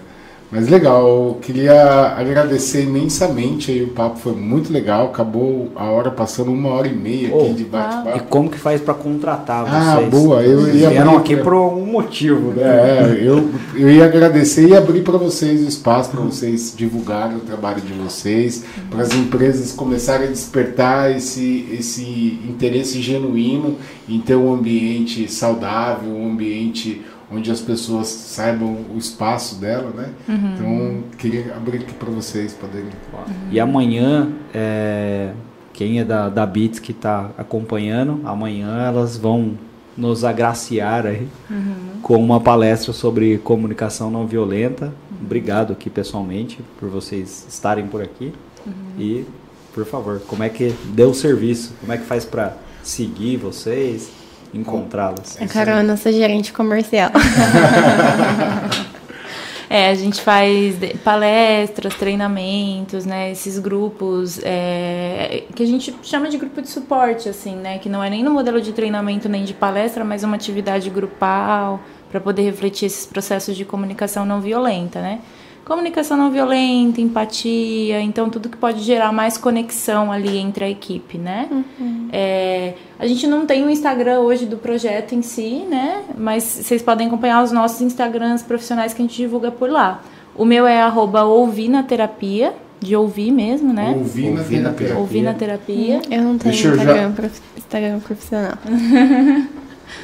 Speaker 3: Mas legal, eu queria agradecer imensamente aí, o papo foi muito legal, acabou a hora passando uma hora e meia aqui
Speaker 1: Oh.
Speaker 3: de
Speaker 1: E
Speaker 3: bate-papo.
Speaker 1: como que faz pra contratar
Speaker 3: Ah,
Speaker 1: vocês?
Speaker 3: boa, eu
Speaker 1: Vocês
Speaker 3: ia
Speaker 1: vieram aqui
Speaker 3: pra-
Speaker 1: por algum motivo, né?
Speaker 3: É, eu, eu ia agradecer e abrir para vocês o espaço para vocês divulgarem o trabalho de vocês, para as empresas começarem a despertar esse, esse interesse genuíno em ter um ambiente saudável, um ambiente onde as pessoas saibam o espaço dela, né? Então, queria abrir aqui para vocês poderem.
Speaker 1: E amanhã, é, quem é da, da Beats que está acompanhando, amanhã elas vão nos agraciar aí com uma palestra sobre comunicação não violenta. Obrigado aqui pessoalmente por vocês estarem por aqui. E, por favor, como é que deu o serviço? Como é que faz para seguir vocês? Encontrá-las?
Speaker 2: A Carol é nossa gerente comercial.
Speaker 4: É, a gente faz palestras, treinamentos, né? Esses grupos é, que a gente chama de grupo de suporte, assim, né? Que não é nem no modelo de treinamento nem de palestra, mas uma atividade grupal para poder refletir esses processos de comunicação não violenta, né? Comunicação não violenta, empatia, então tudo que pode gerar mais conexão ali entre a equipe, né? Uhum. É, a gente não tem um Instagram hoje do projeto em si, né? Mas vocês podem acompanhar os nossos Instagrams profissionais que a gente divulga por lá. O meu é arroba terapia, de ouvir mesmo, né?
Speaker 3: Ouvir na terapia.
Speaker 4: Ouvir na terapia.
Speaker 2: Eu não tenho Instagram, já... prof... Instagram profissional.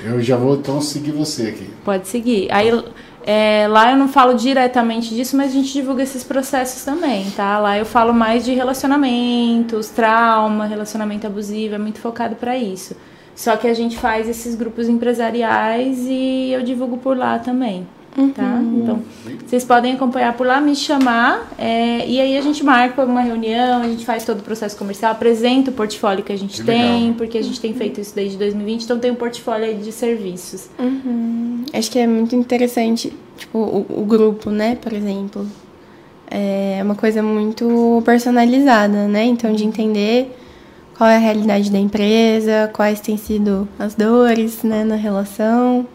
Speaker 3: eu já vou então seguir você aqui.
Speaker 4: Pode seguir. Aí é, lá eu não falo diretamente disso, mas a gente divulga esses processos também, tá? Lá eu falo mais de relacionamentos, trauma, relacionamento abusivo, é muito focado para isso. Só que a gente faz esses grupos empresariais e eu divulgo por lá também. Tá? Uhum. Então, vocês podem acompanhar por lá, me chamar, é, e aí a gente marca uma reunião, a gente faz todo o processo comercial, apresenta o portfólio que a gente que tem, legal. porque a gente tem feito isso desde 2020, então tem um portfólio de serviços.
Speaker 2: Uhum. Acho que é muito interessante, tipo, o, o grupo, né, por exemplo. É uma coisa muito personalizada, né? Então, de entender qual é a realidade da empresa, quais têm sido as dores, né, na relação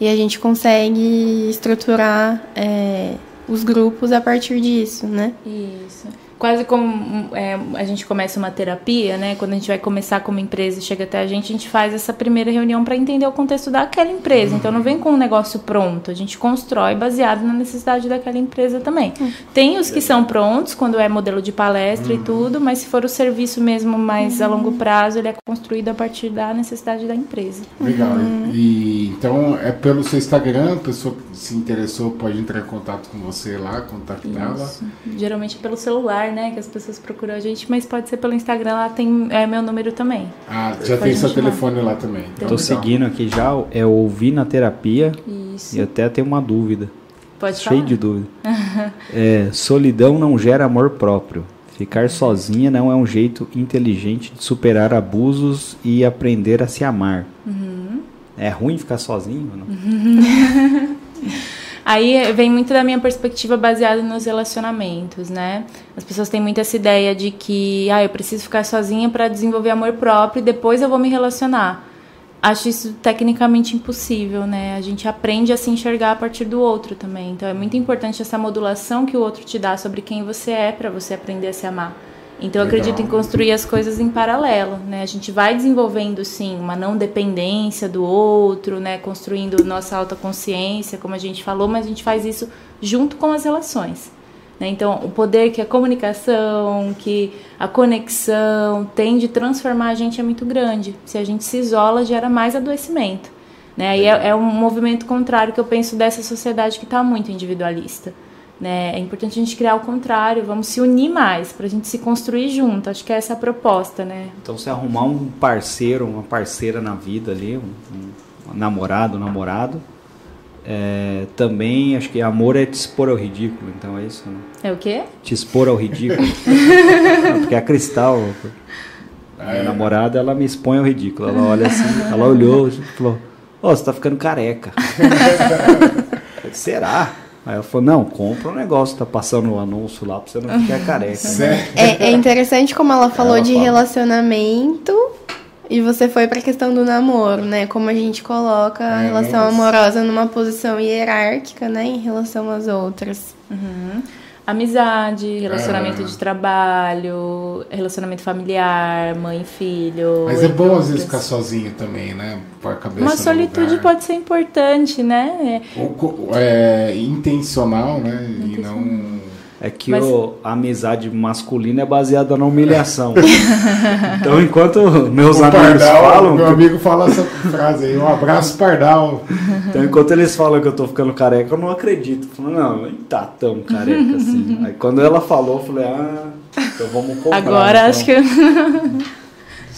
Speaker 2: e a gente consegue estruturar é, os grupos a partir disso, né?
Speaker 4: Isso quase como é, a gente começa uma terapia, né? Quando a gente vai começar como empresa e chega até a gente, a gente faz essa primeira reunião para entender o contexto daquela empresa. Então não vem com um negócio pronto, a gente constrói baseado na necessidade daquela empresa também. Tem os que são prontos quando é modelo de palestra e tudo, mas se for o serviço mesmo mais a longo prazo, ele é construído a partir da necessidade da empresa.
Speaker 3: Legal. E então é pelo seu Instagram, a pessoa que se interessou pode entrar em contato com você lá, contactá-la.
Speaker 4: Geralmente pelo celular, né? Que as pessoas procuram a gente, mas pode ser pelo Instagram, lá tem é, meu número também.
Speaker 3: Ah, já pode tem seu telefone lá também.
Speaker 1: Então, Tô seguindo aqui já, é ouvir na terapia.
Speaker 4: Isso.
Speaker 1: E até tenho uma dúvida.
Speaker 4: Pode
Speaker 1: Cheio
Speaker 4: falar.
Speaker 1: de dúvida. é, solidão não gera amor próprio. Ficar sozinha não é um jeito inteligente de superar abusos e aprender a se amar. Uhum. É ruim ficar sozinho? Não?
Speaker 4: Aí vem muito da minha perspectiva baseada nos relacionamentos, né? As pessoas têm muito essa ideia de que, ah, eu preciso ficar sozinha para desenvolver amor próprio e depois eu vou me relacionar. Acho isso tecnicamente impossível, né? A gente aprende a se enxergar a partir do outro também. Então é muito importante essa modulação que o outro te dá sobre quem você é para você aprender a se amar. Então eu acredito em construir as coisas em paralelo, né? A gente vai desenvolvendo sim uma não dependência do outro, né? Construindo nossa autoconsciência, como a gente falou, mas a gente faz isso junto com as relações. Né? Então o poder que a comunicação, que a conexão tem de transformar a gente é muito grande. Se a gente se isola, gera mais adoecimento. Né? E é, é um movimento contrário que eu penso dessa sociedade que está muito individualista. Né? É importante a gente criar o contrário, vamos se unir mais para a gente se construir junto. Acho que é essa a proposta, né?
Speaker 1: Então, se arrumar um parceiro, uma parceira na vida ali, um, um namorado, um namorado, é, também acho que amor é te expor ao ridículo, então é isso, né?
Speaker 4: É o quê?
Speaker 1: Te expor ao ridículo. porque a Cristal, a minha é. namorada, ela me expõe ao ridículo. Ela olha assim, ela olhou e falou: Ó, oh, você tá ficando careca. Será? Aí ela falou, não, compra um negócio, tá passando o um anúncio lá pra você não ficar careca.
Speaker 2: Né? É, é, interessante como ela falou ela de fala. relacionamento e você foi pra questão do namoro, né? Como a gente coloca a é, relação amorosa numa posição hierárquica, né? Em relação às outras.
Speaker 4: Uhum amizade, relacionamento ah. de trabalho, relacionamento familiar, mãe e filho.
Speaker 3: Mas é bom às vezes ficar sozinho também, né? Pôr a cabeça
Speaker 4: Uma solitude pode ser importante, né?
Speaker 3: Ou, é intencional, né? E não
Speaker 1: é que Mas... o, a amizade masculina é baseada na humilhação. então, enquanto meus o amigos Pardal, falam.
Speaker 3: Meu que... amigo fala essa frase aí, um abraço, Pardal.
Speaker 1: Então, enquanto eles falam que eu tô ficando careca, eu não acredito. Eu falo, não, nem tá tão careca assim. Aí quando ela falou, eu falei, ah, então vamos comprar.
Speaker 4: Agora
Speaker 1: então.
Speaker 4: acho que.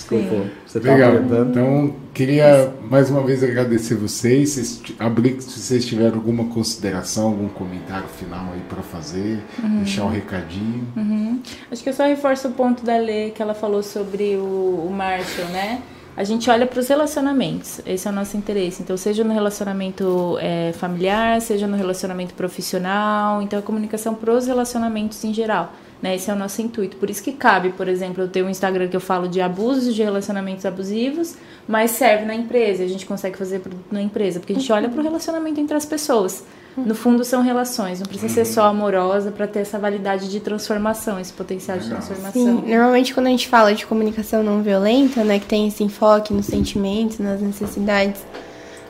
Speaker 3: Desculpa. Sim. Você tá Legal. Então, queria mais uma vez agradecer vocês. Se, abrir, se vocês tiverem alguma consideração, algum comentário final aí para fazer, uhum. deixar o um recadinho.
Speaker 4: Uhum. Acho que eu só reforço o ponto da Lê que ela falou sobre o, o Marshall, né? a gente olha para os relacionamentos. Esse é o nosso interesse. Então, seja no relacionamento é, familiar, seja no relacionamento profissional. Então, a comunicação para os relacionamentos em geral. Né? Esse é o nosso intuito. Por isso que cabe, por exemplo, eu tenho um Instagram que eu falo de abusos de relacionamentos abusivos, mas serve na empresa. A gente consegue fazer produto na empresa, porque a gente olha para o relacionamento entre as pessoas. No fundo, são relações. Não precisa ser só amorosa para ter essa validade de transformação, esse potencial de transformação.
Speaker 2: Sim, normalmente quando a gente fala de comunicação não violenta, né, que tem esse enfoque nos sentimentos, nas necessidades,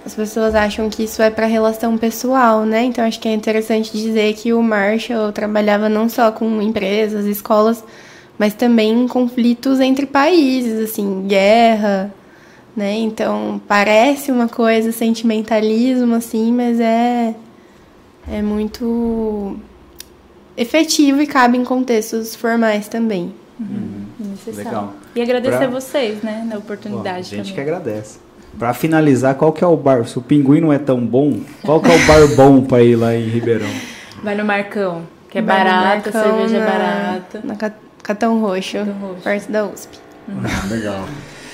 Speaker 2: as pessoas acham que isso é para relação pessoal, né? Então acho que é interessante dizer que o Marshall trabalhava não só com empresas, escolas, mas também em conflitos entre países, assim, guerra, né? Então parece uma coisa sentimentalismo assim, mas é é muito efetivo e cabe em contextos formais também.
Speaker 4: Uhum. Legal. E agradecer pra... a vocês, né, na oportunidade.
Speaker 1: Bom, a gente também. que agradece. Para finalizar, qual que é o bar? Se o pinguim não é tão bom, qual que é o bar bom para ir lá em Ribeirão?
Speaker 4: Vai no Marcão, que é Vai barata, cerveja na, barata.
Speaker 2: Na Catão Roxo, Roxo, perto da USP.
Speaker 3: Uhum. Legal.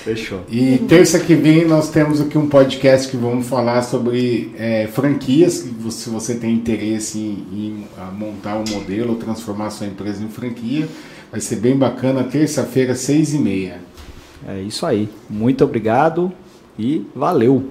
Speaker 3: Fechou. E terça que vem nós temos aqui um podcast que vamos falar sobre é, franquias. Se você tem interesse em, em montar um modelo ou transformar sua empresa em franquia, vai ser bem bacana. Terça-feira, seis e meia.
Speaker 1: É isso aí. Muito obrigado e valeu.